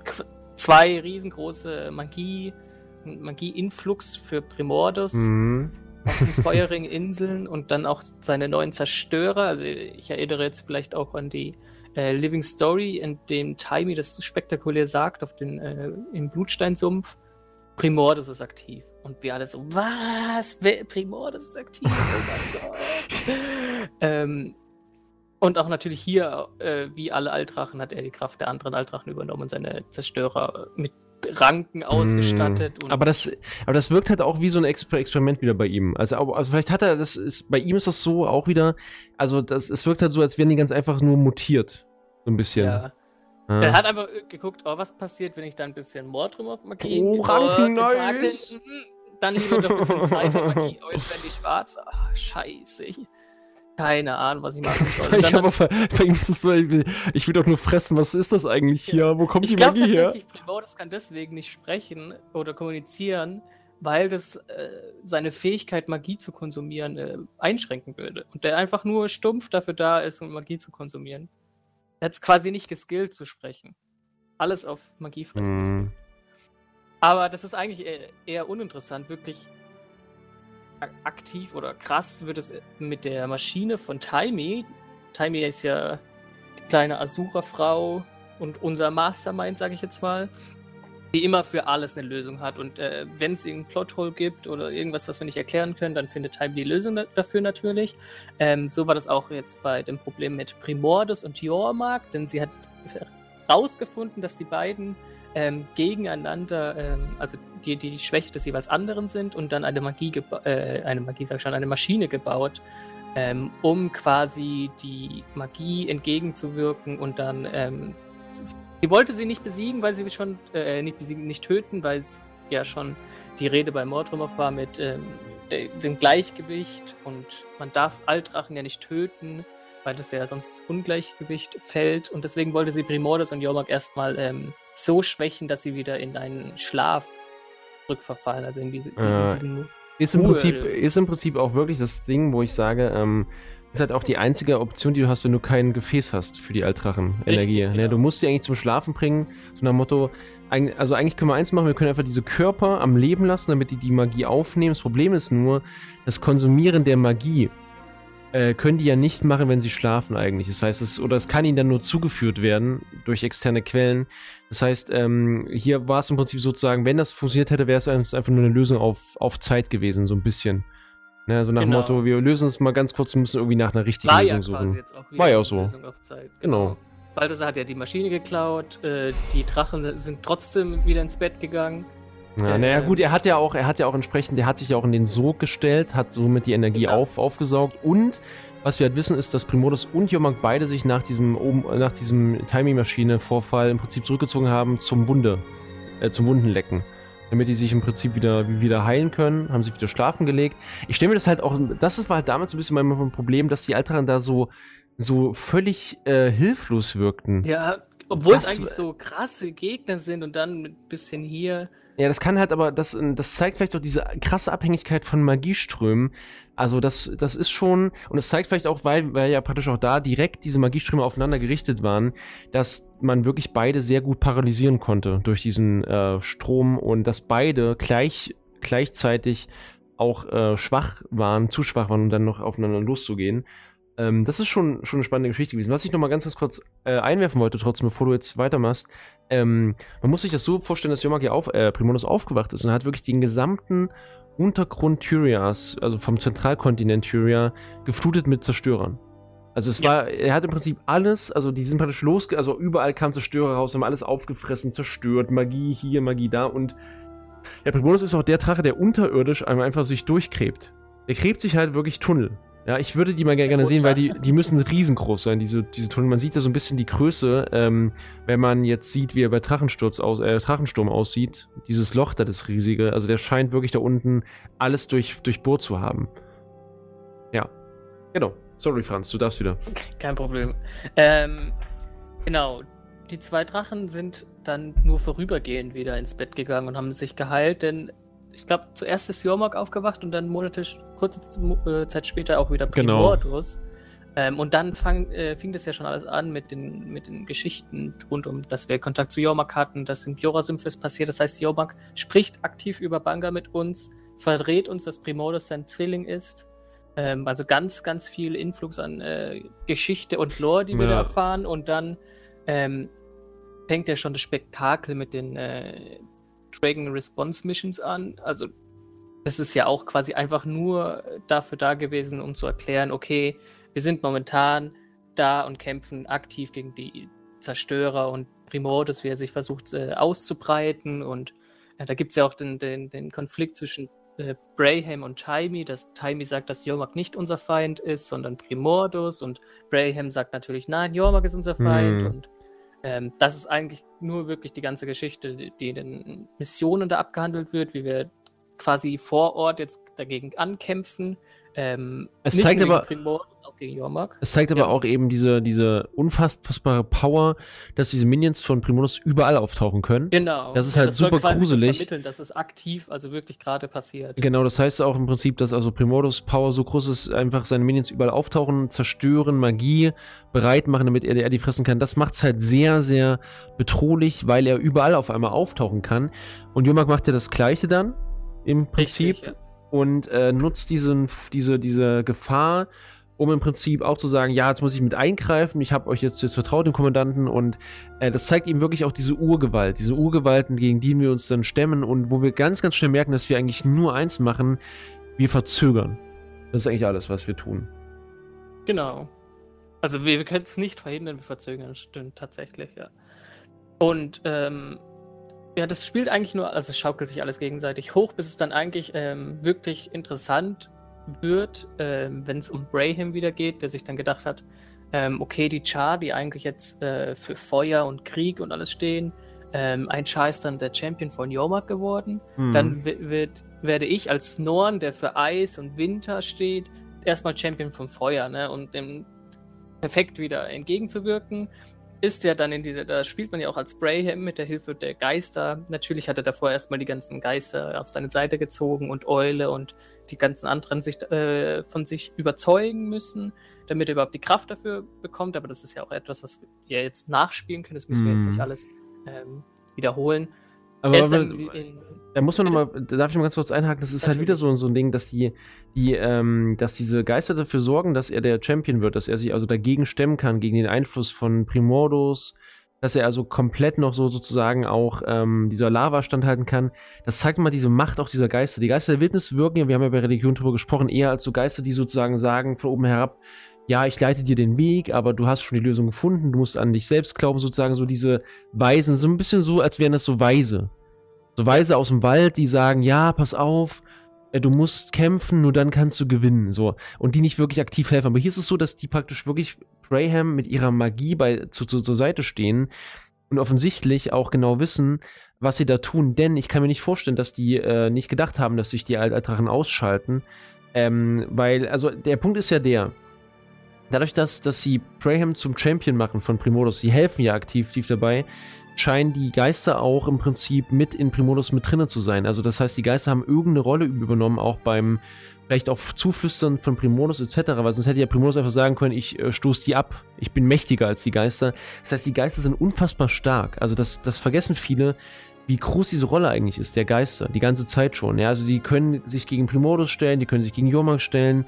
zwei riesengroße Magie, Magie-Influx für Primordus. Mhm auf den Feuerring-Inseln und dann auch seine neuen Zerstörer. Also ich erinnere jetzt vielleicht auch an die äh, Living Story, in dem Timey das spektakulär sagt, auf den, äh, im Blutsteinsumpf. Primordus ist aktiv. Und wir alle so, was? Primordus ist aktiv? Oh mein Gott. ähm, und auch natürlich hier, äh, wie alle Altrachen, hat er die Kraft der anderen Altrachen übernommen und seine Zerstörer mit Ranken ausgestattet. Mm, aber, das, aber das wirkt halt auch wie so ein Exper Experiment wieder bei ihm. Also, also vielleicht hat er, das ist, bei ihm ist das so auch wieder, also das, es wirkt halt so, als wären die ganz einfach nur mutiert. So ein bisschen. Ja. Ah. Er hat einfach geguckt, oh, was passiert, wenn ich da ein bisschen Mordrum auf Magie Oh, Ranken, nice. Dann lieber doch ein bisschen Seite Magie. Oh, jetzt werden die schwarz. Ach, scheiße keine Ahnung, was ich machen soll. ich aber bei ihm ist es so, ich will, ich will doch nur fressen, was ist das eigentlich hier? Wo kommt ich die Magie her? Ich glaube das kann deswegen nicht sprechen oder kommunizieren, weil das äh, seine Fähigkeit, Magie zu konsumieren, äh, einschränken würde. Und der einfach nur stumpf dafür da ist, um Magie zu konsumieren. Er hat es quasi nicht geskillt zu sprechen. Alles auf Magie fressen. Mm. Aber das ist eigentlich eher, eher uninteressant, wirklich aktiv oder krass wird es mit der Maschine von Taimi. Taimi ist ja die kleine Asura-Frau und unser Mastermind, sage ich jetzt mal, die immer für alles eine Lösung hat. Und äh, wenn es irgendeinen Plothole gibt oder irgendwas, was wir nicht erklären können, dann findet Taimi die Lösung da dafür natürlich. Ähm, so war das auch jetzt bei dem Problem mit Primordus und Jormark, denn sie hat rausgefunden, dass die beiden ähm, gegeneinander, ähm, also die, die, Schwäche des jeweils anderen sind und dann eine Magie, äh, eine Magie, sag ich schon, eine Maschine gebaut, ähm, um quasi die Magie entgegenzuwirken und dann, ähm, sie wollte sie nicht besiegen, weil sie schon, äh, nicht besiegen, nicht töten, weil es ja schon die Rede bei Mordrumov war mit ähm, dem Gleichgewicht und man darf Altrachen ja nicht töten, weil das ja sonst ins Ungleichgewicht fällt und deswegen wollte sie Primordus und Jormak erstmal ähm, so schwächen, dass sie wieder in einen Schlaf rückverfallen, also in, diese, äh, in diesen ist im, Prinzip, ist im Prinzip auch wirklich das Ding, wo ich sage, ähm, ist halt auch die einzige Option, die du hast, wenn du kein Gefäß hast für die Altrachen-Energie. Ne? Du musst sie eigentlich zum Schlafen bringen, so nach Motto, also eigentlich können wir eins machen, wir können einfach diese Körper am Leben lassen, damit die die Magie aufnehmen. Das Problem ist nur, das Konsumieren der Magie äh, können die ja nicht machen, wenn sie schlafen eigentlich. Das heißt, es, oder es kann ihnen dann nur zugeführt werden durch externe Quellen. Das heißt, ähm, hier war es im Prinzip sozusagen, wenn das funktioniert hätte, wäre es einfach nur eine Lösung auf, auf Zeit gewesen, so ein bisschen. Ne, so nach genau. Motto, wir lösen es mal ganz kurz, müssen irgendwie nach einer richtigen war Lösung ja suchen. war ja auch so. Genau. genau. Balthasar hat ja die Maschine geklaut, äh, die Drachen sind trotzdem wieder ins Bett gegangen. Ja, naja, gut, er hat ja auch, er hat ja auch entsprechend, der hat sich ja auch in den Sog gestellt, hat somit die Energie genau. auf, aufgesaugt und was wir halt wissen, ist, dass Primodus und Jomak beide sich nach diesem, nach diesem Timing-Maschine-Vorfall im Prinzip zurückgezogen haben zum Wunde, äh, zum Wundenlecken. Damit die sich im Prinzip wieder, wieder heilen können, haben sich wieder schlafen gelegt. Ich stelle mir das halt auch, das war halt damals ein bisschen mein Problem, dass die Alteren da so, so völlig äh, hilflos wirkten. Ja, obwohl das, es eigentlich so krasse Gegner sind und dann mit bisschen hier. Ja, das kann halt aber, das, das zeigt vielleicht auch diese krasse Abhängigkeit von Magieströmen. Also das, das ist schon, und es zeigt vielleicht auch, weil, weil ja praktisch auch da direkt diese Magieströme aufeinander gerichtet waren, dass man wirklich beide sehr gut paralysieren konnte durch diesen äh, Strom und dass beide gleich, gleichzeitig auch äh, schwach waren, zu schwach waren, um dann noch aufeinander loszugehen. Ähm, das ist schon, schon eine spannende Geschichte gewesen. Was ich noch mal ganz, ganz kurz äh, einwerfen wollte, trotzdem, bevor du jetzt weitermachst. Ähm, man muss sich das so vorstellen, dass Yomagi auf, äh, Primonus aufgewacht ist und hat wirklich den gesamten Untergrund Tyrias, also vom Zentralkontinent Tyria, geflutet mit Zerstörern. Also es ja. war, er hat im Prinzip alles, also die sind praktisch losge, also überall kamen Zerstörer raus, haben alles aufgefressen, zerstört, Magie hier, Magie da und der Primonus ist auch der Drache, der unterirdisch einfach sich durchgräbt. Er gräbt sich halt wirklich Tunnel. Ja, ich würde die mal gerne sehen, weil die, die müssen riesengroß sein, diese, diese Tunnel. Man sieht ja so ein bisschen die Größe, ähm, wenn man jetzt sieht, wie er bei Drachensturz aus, äh, Drachensturm aussieht. Dieses Loch da, das riesige. Also der scheint wirklich da unten alles durch, durchbohrt zu haben. Ja. Genau. Sorry, Franz, du darfst wieder. Kein Problem. Ähm, genau. Die zwei Drachen sind dann nur vorübergehend wieder ins Bett gegangen und haben sich geheilt, denn ich glaube, zuerst ist Jormok aufgewacht und dann Monate, kurze äh, Zeit später auch wieder. Primordus. Genau. Ähm, und dann fang, äh, fing das ja schon alles an mit den, mit den Geschichten rund um, dass wir Kontakt zu Jormak hatten, dass im Jora-Symphes passiert. Das heißt, Jormak spricht aktiv über Banga mit uns, verdreht uns, dass Primordus sein Zwilling ist. Ähm, also ganz, ganz viel Influx an äh, Geschichte und Lore, die wir ja. da erfahren. Und dann ähm, fängt ja schon das Spektakel mit den äh, Dragon Response Missions an. Also das ist ja auch quasi einfach nur dafür da gewesen, um zu erklären, okay, wir sind momentan da und kämpfen aktiv gegen die Zerstörer und Primordus, wie er sich versucht äh, auszubreiten. Und äh, da gibt es ja auch den, den, den Konflikt zwischen äh, Braham und Taimi, dass Taimi sagt, dass Jormak nicht unser Feind ist, sondern Primordus. Und Braham sagt natürlich, nein, Jormak ist unser Feind. Hm. Und ähm, das ist eigentlich nur wirklich die ganze Geschichte, die in den Missionen da abgehandelt wird, wie wir quasi vor Ort jetzt dagegen ankämpfen. Ähm, es zeigt aber, gegen Jormak. Es zeigt aber ja. auch eben diese, diese unfassbare Power, dass diese Minions von Primonus überall auftauchen können. Genau. Das ist halt das super gruselig. Das vermitteln, dass es aktiv, also wirklich gerade passiert. Genau, das heißt auch im Prinzip, dass also Primonus Power so groß ist, einfach seine Minions überall auftauchen, zerstören, Magie bereit machen, damit er, er die fressen kann. Das macht es halt sehr, sehr bedrohlich, weil er überall auf einmal auftauchen kann. Und Jormak macht ja das Gleiche dann, im Prinzip. Richtig, ja. Und äh, nutzt diesen, diese, diese Gefahr, um im Prinzip auch zu sagen, ja, jetzt muss ich mit eingreifen, ich habe euch jetzt, jetzt vertraut, dem Kommandanten, und äh, das zeigt ihm wirklich auch diese Urgewalt, diese Urgewalten, gegen die wir uns dann stemmen und wo wir ganz, ganz schnell merken, dass wir eigentlich nur eins machen, wir verzögern. Das ist eigentlich alles, was wir tun. Genau. Also wir, wir können es nicht verhindern, wir verzögern, stimmt tatsächlich, ja. Und ähm, ja, das spielt eigentlich nur, also es schaukelt sich alles gegenseitig hoch, bis es dann eigentlich ähm, wirklich interessant wird, ähm, wenn es um Brahim wieder geht, der sich dann gedacht hat, ähm, okay, die Char, die eigentlich jetzt äh, für Feuer und Krieg und alles stehen, ähm, ein Char ist dann der Champion von Yormak geworden. Mhm. Dann wird, werde ich als Norn, der für Eis und Winter steht, erstmal Champion vom Feuer, ne? Und dem perfekt wieder entgegenzuwirken ist ja dann in dieser, da spielt man ja auch als Brayham mit der Hilfe der Geister. Natürlich hat er davor erstmal die ganzen Geister auf seine Seite gezogen und Eule und die ganzen anderen sich, äh, von sich überzeugen müssen, damit er überhaupt die Kraft dafür bekommt. Aber das ist ja auch etwas, was wir jetzt nachspielen können. Das müssen wir jetzt nicht mhm. alles ähm, wiederholen. Aber in, da muss man nochmal, da darf ich mal ganz kurz einhaken, das ist halt wieder so, so ein Ding, dass die, die, ähm, dass diese Geister dafür sorgen, dass er der Champion wird, dass er sich also dagegen stemmen kann, gegen den Einfluss von Primordos, dass er also komplett noch so sozusagen auch ähm, dieser Lava standhalten kann. Das zeigt mal diese Macht auch dieser Geister. Die Geister der Wildnis wirken, ja, wir haben ja bei Religion drüber gesprochen, eher als so Geister, die sozusagen sagen von oben herab, ja, ich leite dir den Weg, aber du hast schon die Lösung gefunden, du musst an dich selbst glauben, sozusagen so diese Weisen, so ein bisschen so, als wären das so Weise. So Weise aus dem Wald, die sagen, ja, pass auf, äh, du musst kämpfen, nur dann kannst du gewinnen, so. Und die nicht wirklich aktiv helfen. Aber hier ist es so, dass die praktisch wirklich Braham mit ihrer Magie bei, zu, zu, zur Seite stehen und offensichtlich auch genau wissen, was sie da tun, denn ich kann mir nicht vorstellen, dass die äh, nicht gedacht haben, dass sich die Altatrachen ausschalten. Ähm, weil, also der Punkt ist ja der, dadurch, dass, dass sie Braham zum Champion machen von Primodus, sie helfen ja aktiv, aktiv dabei, scheinen die Geister auch im Prinzip mit in Primodus mit drinnen zu sein. Also das heißt, die Geister haben irgendeine Rolle übernommen, auch beim vielleicht auch Zuflüstern von Primodus etc., weil sonst hätte ja Primodus einfach sagen können, ich äh, stoße die ab, ich bin mächtiger als die Geister. Das heißt, die Geister sind unfassbar stark. Also das, das vergessen viele, wie groß diese Rolle eigentlich ist, der Geister, die ganze Zeit schon. Ja, also die können sich gegen Primodus stellen, die können sich gegen Jormak stellen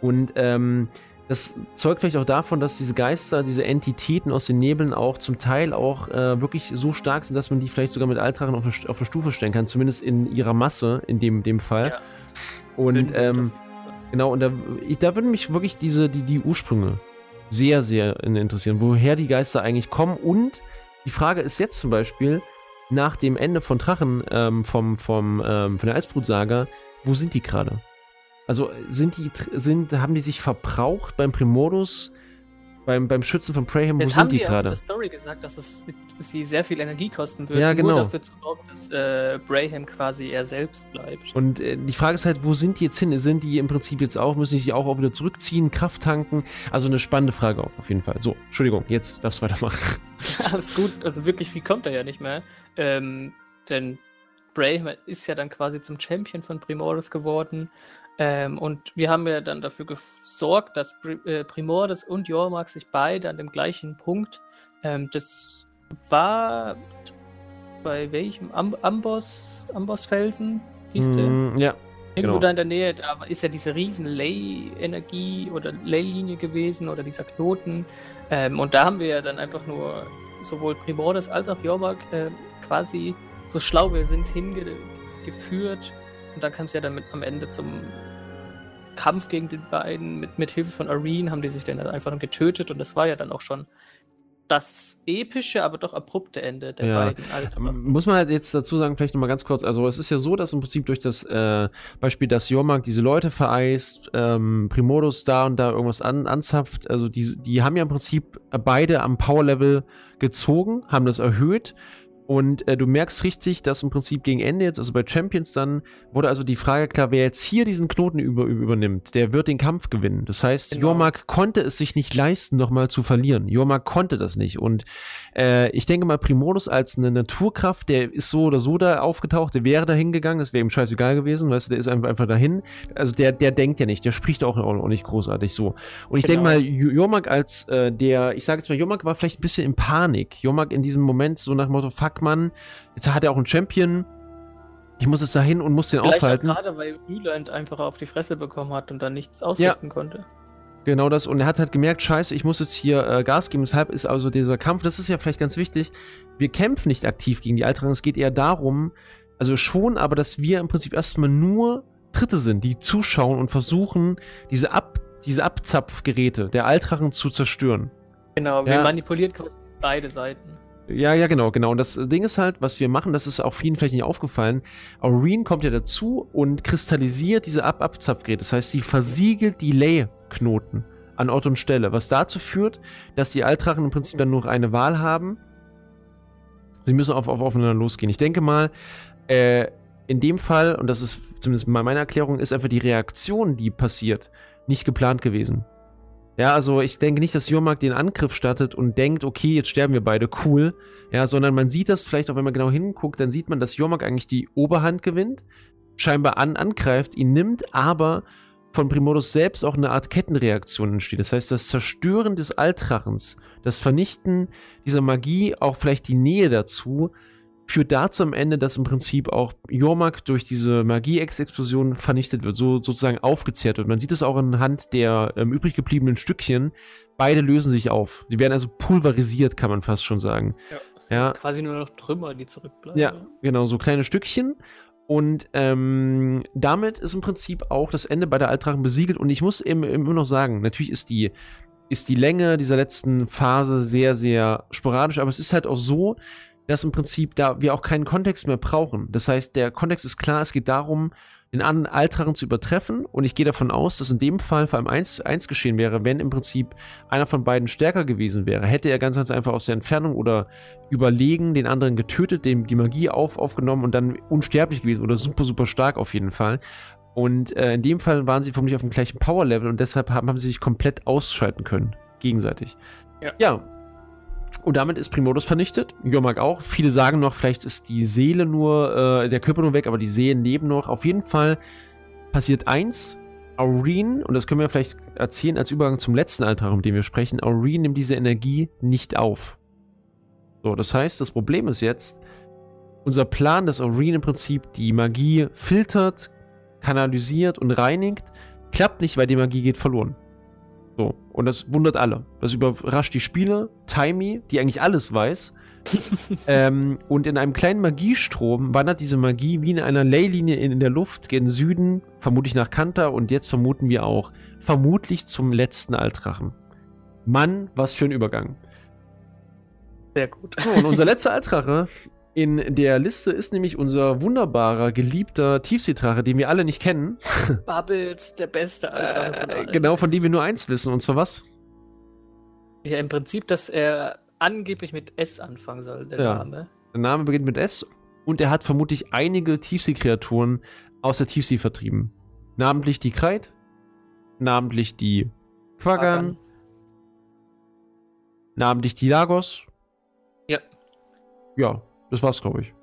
und ähm, das zeugt vielleicht auch davon, dass diese Geister, diese Entitäten aus den Nebeln auch zum Teil auch äh, wirklich so stark sind, dass man die vielleicht sogar mit Altrachen auf eine, auf eine Stufe stellen kann, zumindest in ihrer Masse in dem, dem Fall. Ja. Und ähm, genau, und da, ich, da würden mich wirklich diese, die, die Ursprünge sehr, sehr interessieren, woher die Geister eigentlich kommen. Und die Frage ist jetzt zum Beispiel, nach dem Ende von Drachen, ähm, vom, vom, ähm, von der Eisbrutsaga, wo sind die gerade? Also sind die, sind, haben die sich verbraucht beim Primodus, beim, beim Schützen von Praham? Wo sind die gerade? in der Story gesagt, dass es sie sehr viel Energie kosten würde, ja, genau. nur dafür zu sorgen, dass äh, Braham quasi er selbst bleibt. Und äh, die Frage ist halt, wo sind die jetzt hin? Sind die im Prinzip jetzt auch, müssen die sich auch, auch wieder zurückziehen, Kraft tanken? Also eine spannende Frage auf, auf jeden Fall. So, Entschuldigung, jetzt darfst du weitermachen. Alles gut, also wirklich viel kommt er ja nicht mehr. Ähm, denn Braham ist ja dann quasi zum Champion von Primordus geworden ähm, und wir haben ja dann dafür gesorgt, dass äh, Primordes und Jormark sich beide an dem gleichen Punkt, ähm, das war bei welchem Am Amboss, Ambossfelsen hieß mm, der? Ja. Irgendwo genau. da in der Nähe, da ist ja diese riesen Ley-Energie oder Ley-Linie gewesen oder dieser Knoten. Ähm, und da haben wir ja dann einfach nur sowohl Primordes als auch Jormark äh, quasi so schlau wir sind hingeführt. Und dann kam es ja dann mit, am Ende zum Kampf gegen die beiden. Mit, mit Hilfe von Arene haben die sich dann einfach getötet und das war ja dann auch schon das epische, aber doch abrupte Ende der ja. beiden Alten. Muss man halt jetzt dazu sagen, vielleicht nochmal ganz kurz, also es ist ja so, dass im Prinzip durch das äh, Beispiel, dass Jormark diese Leute vereist, ähm, Primodus da und da irgendwas an, anzapft, also die, die haben ja im Prinzip beide am Power-Level gezogen, haben das erhöht und äh, du merkst richtig, dass im Prinzip gegen Ende jetzt, also bei Champions dann, wurde also die Frage klar, wer jetzt hier diesen Knoten über, übernimmt, der wird den Kampf gewinnen. Das heißt, genau. Jormak konnte es sich nicht leisten, nochmal zu verlieren. Jormak konnte das nicht. Und äh, ich denke mal, Primodus als eine Naturkraft, der ist so oder so da aufgetaucht, der wäre da hingegangen, das wäre ihm scheißegal gewesen, weißt du, der ist einfach, einfach dahin. Also der, der denkt ja nicht, der spricht auch, auch nicht großartig so. Und ich genau. denke mal, Jormak als äh, der, ich sage jetzt mal, Jormak war vielleicht ein bisschen in Panik. Jormak in diesem Moment so nach dem Motto, fuck man, jetzt hat er auch einen Champion, ich muss jetzt dahin und muss den Vielleicht aufhalten. Gerade weil Üland einfach auf die Fresse bekommen hat und dann nichts ausrichten ja. konnte. Genau das. Und er hat halt gemerkt, scheiße, ich muss jetzt hier äh, Gas geben. Deshalb ist also dieser Kampf, das ist ja vielleicht ganz wichtig, wir kämpfen nicht aktiv gegen die Altrachen. Es geht eher darum, also schon, aber dass wir im Prinzip erstmal nur Dritte sind, die zuschauen und versuchen, diese, Ab diese Abzapfgeräte der Altrachen zu zerstören. Genau, wir ja. manipuliert beide Seiten. Ja, ja, genau, genau. Und das Ding ist halt, was wir machen, das ist auch vielen vielleicht nicht aufgefallen. Aureen kommt ja dazu und kristallisiert diese Ab-Abzapfgeräte. Das heißt, sie versiegelt die Lay-Knoten an Ort und Stelle, was dazu führt, dass die Altrachen im Prinzip dann nur eine Wahl haben. Sie müssen auf, auf aufeinander losgehen. Ich denke mal, äh, in dem Fall, und das ist zumindest mal meine Erklärung, ist einfach die Reaktion, die passiert, nicht geplant gewesen. Ja, also ich denke nicht, dass Jormak den Angriff startet und denkt, okay, jetzt sterben wir beide, cool. Ja, sondern man sieht das vielleicht auch, wenn man genau hinguckt, dann sieht man, dass Jormak eigentlich die Oberhand gewinnt, scheinbar an, angreift, ihn nimmt, aber von Primodus selbst auch eine Art Kettenreaktion entsteht. Das heißt, das Zerstören des Altrachens, das Vernichten dieser Magie, auch vielleicht die Nähe dazu, führt dazu am Ende, dass im Prinzip auch Jormak durch diese Magie-Explosion vernichtet wird, so sozusagen aufgezehrt wird. Man sieht es auch anhand der ähm, übrig gebliebenen Stückchen. Beide lösen sich auf. Die werden also pulverisiert, kann man fast schon sagen. Ja, ja. quasi nur noch Trümmer, die zurückbleiben. Ja, genau, so kleine Stückchen. Und ähm, damit ist im Prinzip auch das Ende bei der Altrachen besiegelt. Und ich muss eben immer noch sagen, natürlich ist die, ist die Länge dieser letzten Phase sehr, sehr sporadisch, aber es ist halt auch so, dass im Prinzip da wir auch keinen Kontext mehr brauchen. Das heißt, der Kontext ist klar, es geht darum, den anderen Altrachen zu übertreffen. Und ich gehe davon aus, dass in dem Fall vor allem eins, eins geschehen wäre, wenn im Prinzip einer von beiden stärker gewesen wäre. Hätte er ganz, ganz einfach aus der Entfernung oder überlegen den anderen getötet, dem die Magie auf, aufgenommen und dann unsterblich gewesen oder super, super stark auf jeden Fall. Und äh, in dem Fall waren sie vermutlich auf dem gleichen Power-Level und deshalb haben, haben sie sich komplett ausschalten können. Gegenseitig. Ja. ja, und damit ist Primodus vernichtet. Jormak auch. Viele sagen noch, vielleicht ist die Seele nur, äh, der Körper nur weg, aber die Seelen leben noch. Auf jeden Fall passiert eins. Aureen, und das können wir vielleicht erzählen als Übergang zum letzten Altar, um den wir sprechen, Aureen nimmt diese Energie nicht auf. So, das heißt, das Problem ist jetzt, unser Plan, dass Aureen im Prinzip die Magie filtert, kanalisiert und reinigt, klappt nicht, weil die Magie geht verloren. So, und das wundert alle. Das überrascht die Spieler, Timey, die eigentlich alles weiß. ähm, und in einem kleinen Magiestrom wandert diese Magie wie in einer Leylinie in, in der Luft gen Süden, vermutlich nach Kanta und jetzt vermuten wir auch, vermutlich zum letzten Altrachen. Mann, was für ein Übergang. Sehr gut. So, und unser letzter Altrache in der Liste ist nämlich unser wunderbarer, geliebter Tiefseedrache, den wir alle nicht kennen. Bubbles, der beste Altrache von äh, allen. Genau, von dem wir nur eins wissen. Und zwar was? Ja, im Prinzip, dass er angeblich mit S anfangen soll, der ja. Name. Der Name beginnt mit S und er hat vermutlich einige Tiefseekreaturen aus der Tiefsee vertrieben. Namentlich die Kreit, namentlich die Quaggan, namentlich die Lagos. Ja. Ja, das war's, glaube ich.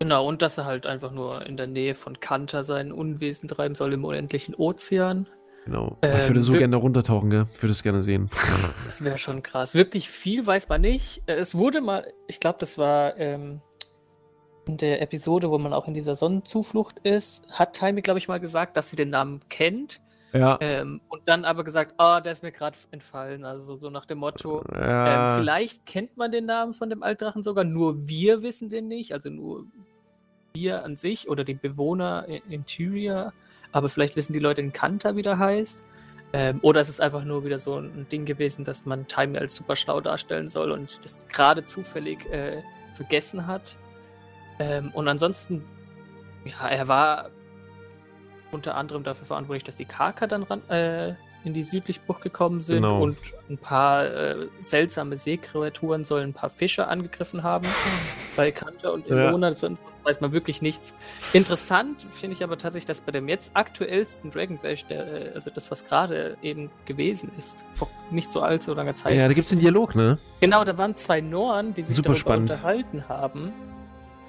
Genau, und dass er halt einfach nur in der Nähe von Kanta sein Unwesen treiben soll im unendlichen Ozean. Genau. Ähm, ich würde so gerne runtertauchen, gell? Ich würde es gerne sehen. Das wäre schon krass. Wirklich viel weiß man nicht. Es wurde mal, ich glaube, das war ähm, in der Episode, wo man auch in dieser Sonnenzuflucht ist, hat Taimi, glaube ich, mal gesagt, dass sie den Namen kennt. Ja. Ähm, und dann aber gesagt, ah, oh, der ist mir gerade entfallen. Also so nach dem Motto, ja. ähm, vielleicht kennt man den Namen von dem Altdrachen sogar, nur wir wissen den nicht, also nur wir an sich oder die Bewohner in, in Tyria, aber vielleicht wissen die Leute in Kanta, wie der heißt. Ähm, oder es ist einfach nur wieder so ein Ding gewesen, dass man Time als super schlau darstellen soll und das gerade zufällig äh, vergessen hat. Ähm, und ansonsten, ja, er war unter anderem dafür verantwortlich, dass die Karker dann ran, äh, in die Südlichbucht gekommen sind genau. und ein paar äh, seltsame Seekreaturen sollen ein paar Fische angegriffen haben. bei Kanter und Ilona ja. weiß man wirklich nichts. Interessant finde ich aber tatsächlich, dass bei dem jetzt aktuellsten Dragon Bash, der, äh, also das, was gerade eben gewesen ist, vor nicht so allzu langer Zeit. Ja, da gibt es den Dialog, ne? Genau, da waren zwei Noren, die sich Super darüber spannend. unterhalten haben.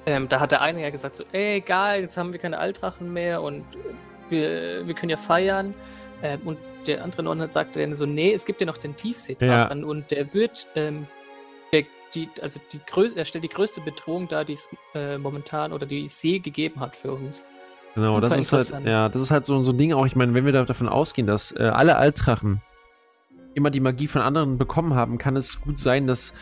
Ähm, da hat der eine ja gesagt so, ey, geil, jetzt haben wir keine Altrachen mehr und wir, wir können ja feiern. Ähm, und der andere Norden sagte dann so, nee, es gibt ja noch den Tiefseedrachen ja. und der wird, ähm, der, die, also die er stellt die größte Bedrohung dar, die es äh, momentan oder die See gegeben hat für uns. Genau, das ist halt, ja, das ist halt so, so ein Ding auch, ich meine, wenn wir davon ausgehen, dass äh, alle Altrachen immer die Magie von anderen bekommen haben, kann es gut sein, dass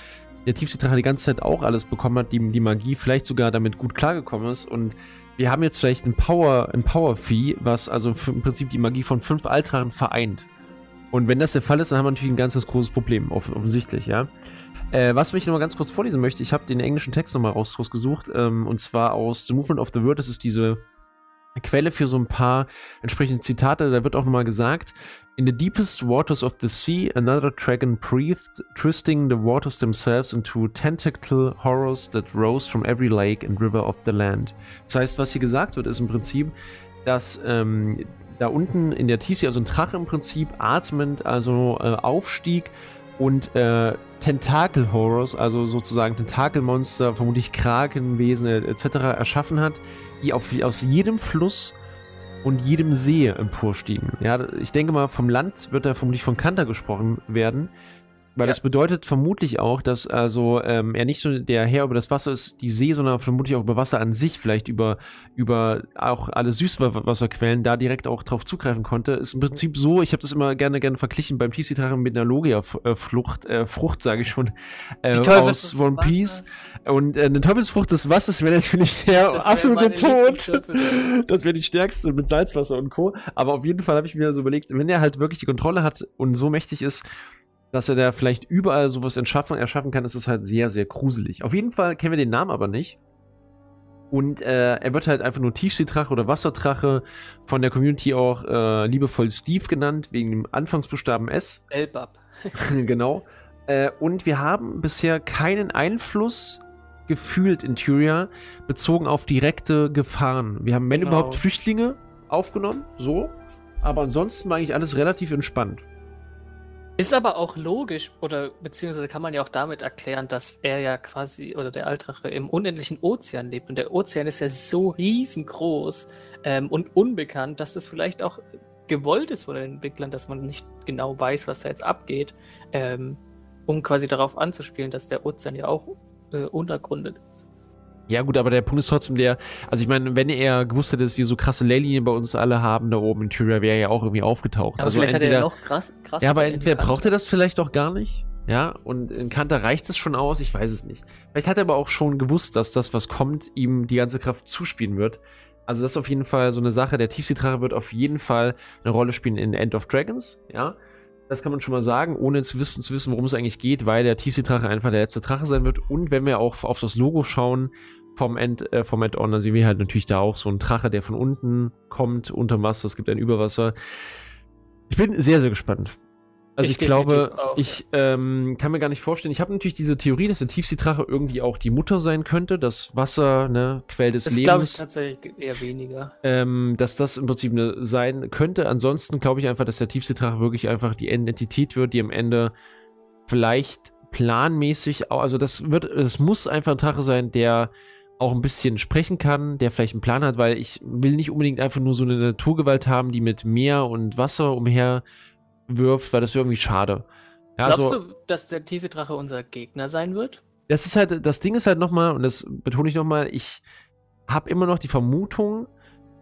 der Tiefseedrache die ganze Zeit auch alles bekommen hat, die, die Magie vielleicht sogar damit gut klargekommen ist und wir haben jetzt vielleicht ein Power, ein Power Fee, was also im Prinzip die Magie von fünf Altrachen vereint. Und wenn das der Fall ist, dann haben wir natürlich ein ganz, ganz großes Problem, offensichtlich, ja. Äh, was ich noch mal ganz kurz vorlesen möchte, ich habe den englischen Text nochmal raus, rausgesucht, ähm, und zwar aus The Movement of the Word, das ist diese Quelle für so ein paar entsprechende Zitate, da wird auch nochmal gesagt, In the deepest waters of the sea, another dragon breathed, twisting the waters themselves into tentacle horrors that rose from every lake and river of the land. Das heißt, was hier gesagt wird, ist im Prinzip, dass ähm, da unten in der Tiefsee, also ein Drache im Prinzip, atmend, also äh, aufstieg und äh, Tentakel-Horrors, also sozusagen Tentakelmonster, vermutlich Krakenwesen etc. erschaffen hat, die auf, aus jedem Fluss und jedem See emporstiegen. Ja, ich denke mal, vom Land wird da vermutlich von Kanter gesprochen werden, weil ja. das bedeutet vermutlich auch, dass also ähm, er nicht so der Herr über das Wasser ist, die See, sondern vermutlich auch über Wasser an sich, vielleicht über, über auch alle Süßwasserquellen da direkt auch drauf zugreifen konnte. Ist im Prinzip so, ich habe das immer gerne gerne verglichen beim Tiefseedrachen mit einer Logia-Frucht, äh, Frucht, sage ich schon, äh, aus One Piece. Und äh, eine Teufelsfrucht des Wassers wäre natürlich der das absolute Tod. Das wäre die stärkste mit Salzwasser und Co. Aber auf jeden Fall habe ich mir so überlegt, wenn er halt wirklich die Kontrolle hat und so mächtig ist, dass er da vielleicht überall sowas erschaffen, erschaffen kann, ist es halt sehr, sehr gruselig. Auf jeden Fall kennen wir den Namen aber nicht. Und äh, er wird halt einfach nur Tiefseedrache oder Wasserdrache von der Community auch äh, liebevoll Steve genannt, wegen dem Anfangsbuchstaben S. Elbab. genau. Äh, und wir haben bisher keinen Einfluss gefühlt in Tyria bezogen auf direkte Gefahren. Wir haben, wenn genau. überhaupt, Flüchtlinge aufgenommen, so. Aber ansonsten war eigentlich alles relativ entspannt. Ist aber auch logisch, oder beziehungsweise kann man ja auch damit erklären, dass er ja quasi, oder der Altrache, im unendlichen Ozean lebt. Und der Ozean ist ja so riesengroß ähm, und unbekannt, dass das vielleicht auch gewollt ist von den Entwicklern, dass man nicht genau weiß, was da jetzt abgeht, ähm, um quasi darauf anzuspielen, dass der Ozean ja auch äh, untergrundet ist. Ja, gut, aber der Punkt ist trotzdem der, also ich meine, wenn er gewusst hätte, dass wir so krasse Leylinien bei uns alle haben da oben in Tyria, wäre er ja auch irgendwie aufgetaucht. Aber also vielleicht entweder, hat er ja noch krass, krass. Ja, aber entweder braucht er das vielleicht auch gar nicht. Ja, und in Kanter reicht es schon aus, ich weiß es nicht. Vielleicht hat er aber auch schon gewusst, dass das, was kommt, ihm die ganze Kraft zuspielen wird. Also das ist auf jeden Fall so eine Sache. Der Tiefseedrache wird auf jeden Fall eine Rolle spielen in End of Dragons, ja. Das kann man schon mal sagen, ohne zu wissen, zu wissen, worum es eigentlich geht, weil der Tiefseedrache einfach der letzte Drache sein wird. Und wenn wir auch auf das Logo schauen, vom End, äh, vom Add-on. Da sehen wir halt natürlich da auch so einen Drache, der von unten kommt, unter Wasser. Es gibt ein Überwasser. Ich bin sehr, sehr gespannt. Also ich, ich glaube, ich ähm, kann mir gar nicht vorstellen. Ich habe natürlich diese Theorie, dass der Tiefseedrache irgendwie auch die Mutter sein könnte, das Wasser, ne, Quell des das Lebens. Das glaube ich tatsächlich eher weniger. Ähm, dass das im Prinzip eine sein könnte. Ansonsten glaube ich einfach, dass der Tiefseedrache wirklich einfach die Entität wird, die am Ende vielleicht planmäßig, also das wird, das muss einfach ein Drache sein, der auch ein bisschen sprechen kann, der vielleicht einen Plan hat, weil ich will nicht unbedingt einfach nur so eine Naturgewalt haben, die mit Meer und Wasser umher wirft, weil das wäre irgendwie schade. Ja, Glaubst also, du, dass der Tiefseedrache unser Gegner sein wird? Das ist halt, das Ding ist halt nochmal, und das betone ich nochmal, ich habe immer noch die Vermutung,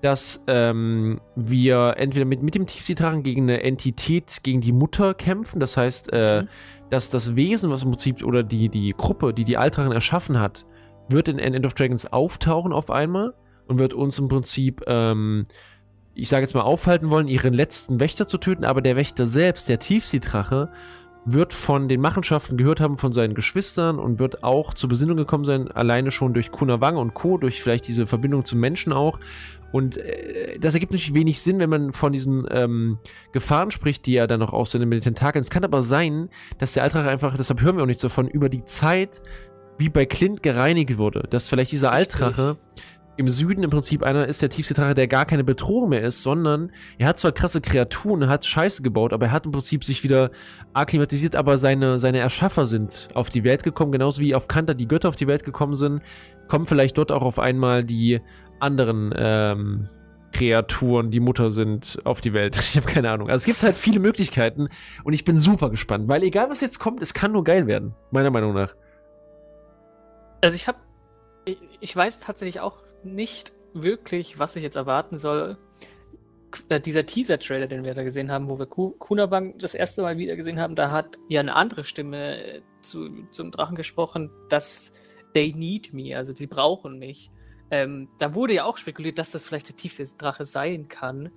dass ähm, wir entweder mit, mit dem Tiefseedrachen gegen eine Entität, gegen die Mutter kämpfen, das heißt, äh, mhm. dass das Wesen, was im Prinzip, oder die, die Gruppe, die die Altrachen erschaffen hat, wird in End of Dragons auftauchen auf einmal und wird uns im Prinzip, ähm, ich sage jetzt mal, aufhalten wollen, ihren letzten Wächter zu töten, aber der Wächter selbst, der Tiefseedrache, wird von den Machenschaften gehört haben von seinen Geschwistern und wird auch zur Besinnung gekommen sein, alleine schon durch Kunawang und Co., durch vielleicht diese Verbindung zum Menschen auch. Und äh, das ergibt natürlich wenig Sinn, wenn man von diesen ähm, Gefahren spricht, die er dann noch aussehen mit den Tentakeln. Es kann aber sein, dass der Altrache einfach, deshalb hören wir auch nichts davon, über die Zeit wie bei Clint gereinigt wurde, dass vielleicht dieser Altrache im Süden im Prinzip einer ist, der tiefste Drache, der gar keine Bedrohung mehr ist, sondern er hat zwar krasse Kreaturen, hat Scheiße gebaut, aber er hat im Prinzip sich wieder akklimatisiert, aber seine, seine Erschaffer sind auf die Welt gekommen, genauso wie auf Kanter die Götter auf die Welt gekommen sind, kommen vielleicht dort auch auf einmal die anderen ähm, Kreaturen, die Mutter sind, auf die Welt. Ich habe keine Ahnung. Also es gibt halt viele Möglichkeiten und ich bin super gespannt, weil egal was jetzt kommt, es kann nur geil werden, meiner Meinung nach. Also ich habe, ich, ich, weiß tatsächlich auch nicht wirklich, was ich jetzt erwarten soll. Äh, dieser Teaser-Trailer, den wir da gesehen haben, wo wir Kunabang das erste Mal wieder gesehen haben, da hat ja eine andere Stimme äh, zu, zum Drachen gesprochen, dass they need me, also sie brauchen mich. Ähm, da wurde ja auch spekuliert, dass das vielleicht der tiefste Drache sein kann.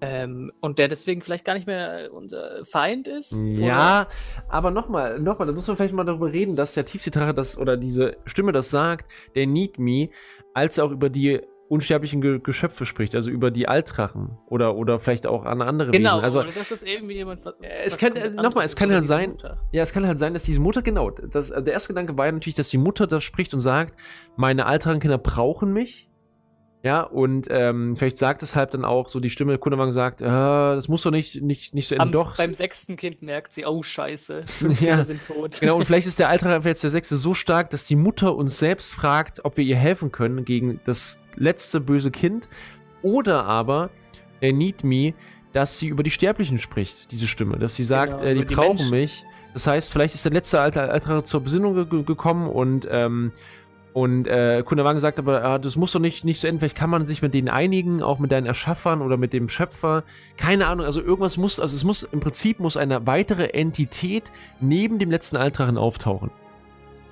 Ähm, und der deswegen vielleicht gar nicht mehr unser Feind ist? Ja, oder? aber nochmal, nochmal, da muss man vielleicht mal darüber reden, dass der Tiefseedrache das oder diese Stimme das sagt, der Need Me, als auch über die unsterblichen Ge Geschöpfe spricht, also über die Altrachen oder, oder vielleicht auch an andere genau, Wesen. Also, oder dass das irgendwie jemand. Was, es kann, äh, nochmal, es kann halt sein, Mutter. ja, es kann halt sein, dass diese Mutter, genau, das, der erste Gedanke war ja natürlich, dass die Mutter das spricht und sagt, meine Altrachenkinder brauchen mich, ja, und ähm, vielleicht sagt es halt dann auch so, die Stimme Kunderwagen sagt, äh, das muss doch nicht, nicht, nicht so enden. Doch. Beim sechsten Kind merkt sie, oh Scheiße, fünf ja, Kinder sind tot. Genau, und vielleicht ist der Alter jetzt der sechste so stark, dass die Mutter uns selbst fragt, ob wir ihr helfen können gegen das letzte böse Kind. Oder aber der Need Me, dass sie über die Sterblichen spricht, diese Stimme. Dass sie sagt, genau, äh, die, die, brauchen Menschen. mich. Das heißt, vielleicht ist der letzte Alter, Alter zur Besinnung ge gekommen und ähm, und äh, Kunderwagen sagt aber, ah, das muss doch nicht, nicht so enden, vielleicht kann man sich mit denen einigen, auch mit deinen Erschaffern oder mit dem Schöpfer. Keine Ahnung, also irgendwas muss, also es muss, im Prinzip muss eine weitere Entität neben dem letzten Altrachen auftauchen.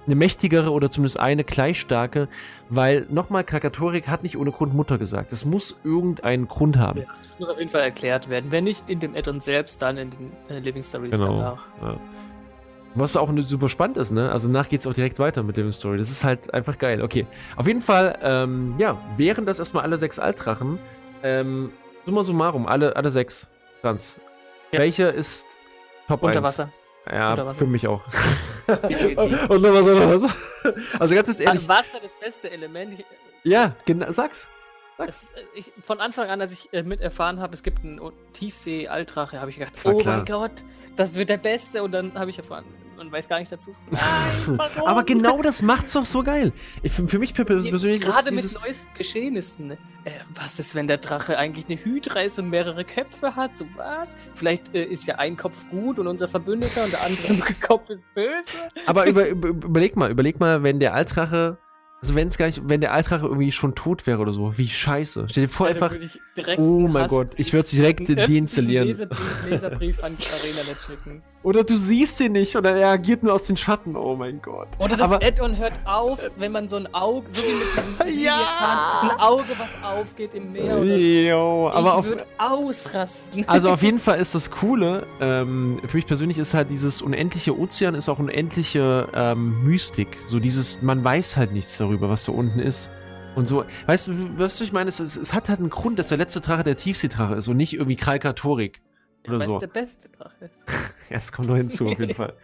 Eine mächtigere oder zumindest eine gleich starke, weil nochmal, Krakatorik hat nicht ohne Grund Mutter gesagt. Es muss irgendeinen Grund haben. Ja, das muss auf jeden Fall erklärt werden. Wenn nicht in dem Addon selbst, dann in den äh, Living Stories genau, danach. Ja. Was auch super spannend ist, ne? Also danach geht es auch direkt weiter mit Living Story. Das ist halt einfach geil. Okay. Auf jeden Fall, ähm, ja, wären das erstmal alle sechs Altdrachen. Ähm, summa summarum, alle, alle sechs. Franz. Ja. Welche ist Top Unter 1? Wasser. Ja, Unter Wasser. für mich auch. Und noch was, noch was. Also ganz ehrlich. Wasser das beste Element. Ja, genau, sag's. Es, ich, von Anfang an, als ich äh, mit erfahren habe, es gibt einen Tiefsee-Altrache, habe ich gedacht, oh klar. mein Gott, das wird der Beste. Und dann habe ich erfahren, man weiß gar nicht dazu. Nein, Aber genau das macht's doch so geil. Ich, für, für mich persönlich Gerade mit neuesten Geschehnissen. Ne? Äh, was ist, wenn der Drache eigentlich eine Hydra ist und mehrere Köpfe hat? So was? Vielleicht äh, ist ja ein Kopf gut und unser Verbündeter und der andere Kopf ist böse. Aber über, über, überleg mal, überleg mal, wenn der Altrache also wenn es gar nicht, wenn der Altrache irgendwie schon tot wäre oder so, wie scheiße. Stell dir vor ja, einfach. oh mein Gott, ich würde es direkt deinstallieren. Leserbrief, Leserbrief an ArenaNet schicken. Oder du siehst ihn nicht oder er agiert nur aus den Schatten. Oh mein Gott. Oder das Add-on hört auf, wenn man so ein Auge, so wie mit diesem ja. ein Auge, was aufgeht im Meer oder so. Jo, aber ich würde ausrasten. Also auf jeden Fall ist das Coole, ähm, für mich persönlich ist halt dieses unendliche Ozean ist auch unendliche ähm, Mystik. So dieses, man weiß halt nichts darüber, was da unten ist. Und so, weißt du, was ich meine? Es, es, es, hat halt einen Grund, dass der letzte Drache der Tiefseedrache ist und nicht irgendwie Kralkatorik. Oder so. der beste Drache ist. ja, das kommt noch hinzu, auf jeden Fall.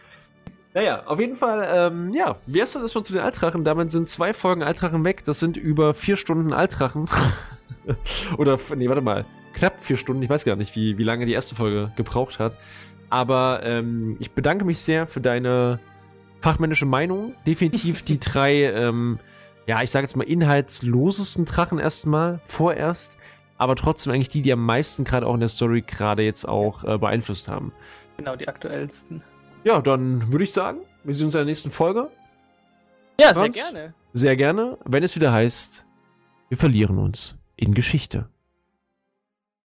Naja, auf jeden Fall, ähm, ja, wie erst das erstmal zu den Altrachen. Damit sind zwei Folgen Altrachen weg. Das sind über vier Stunden Altrachen. Oder, nee, warte mal. Knapp vier Stunden. Ich weiß gar nicht, wie, wie lange die erste Folge gebraucht hat. Aber ähm, ich bedanke mich sehr für deine fachmännische Meinung. Definitiv die drei, ähm, ja, ich sage jetzt mal inhaltslosesten Drachen erstmal, vorerst aber trotzdem eigentlich die, die am meisten gerade auch in der Story gerade jetzt auch äh, beeinflusst haben. Genau, die aktuellsten. Ja, dann würde ich sagen, wir sehen uns in der nächsten Folge. Ja, Franz, sehr gerne. Sehr gerne, wenn es wieder heißt, wir verlieren uns in Geschichte.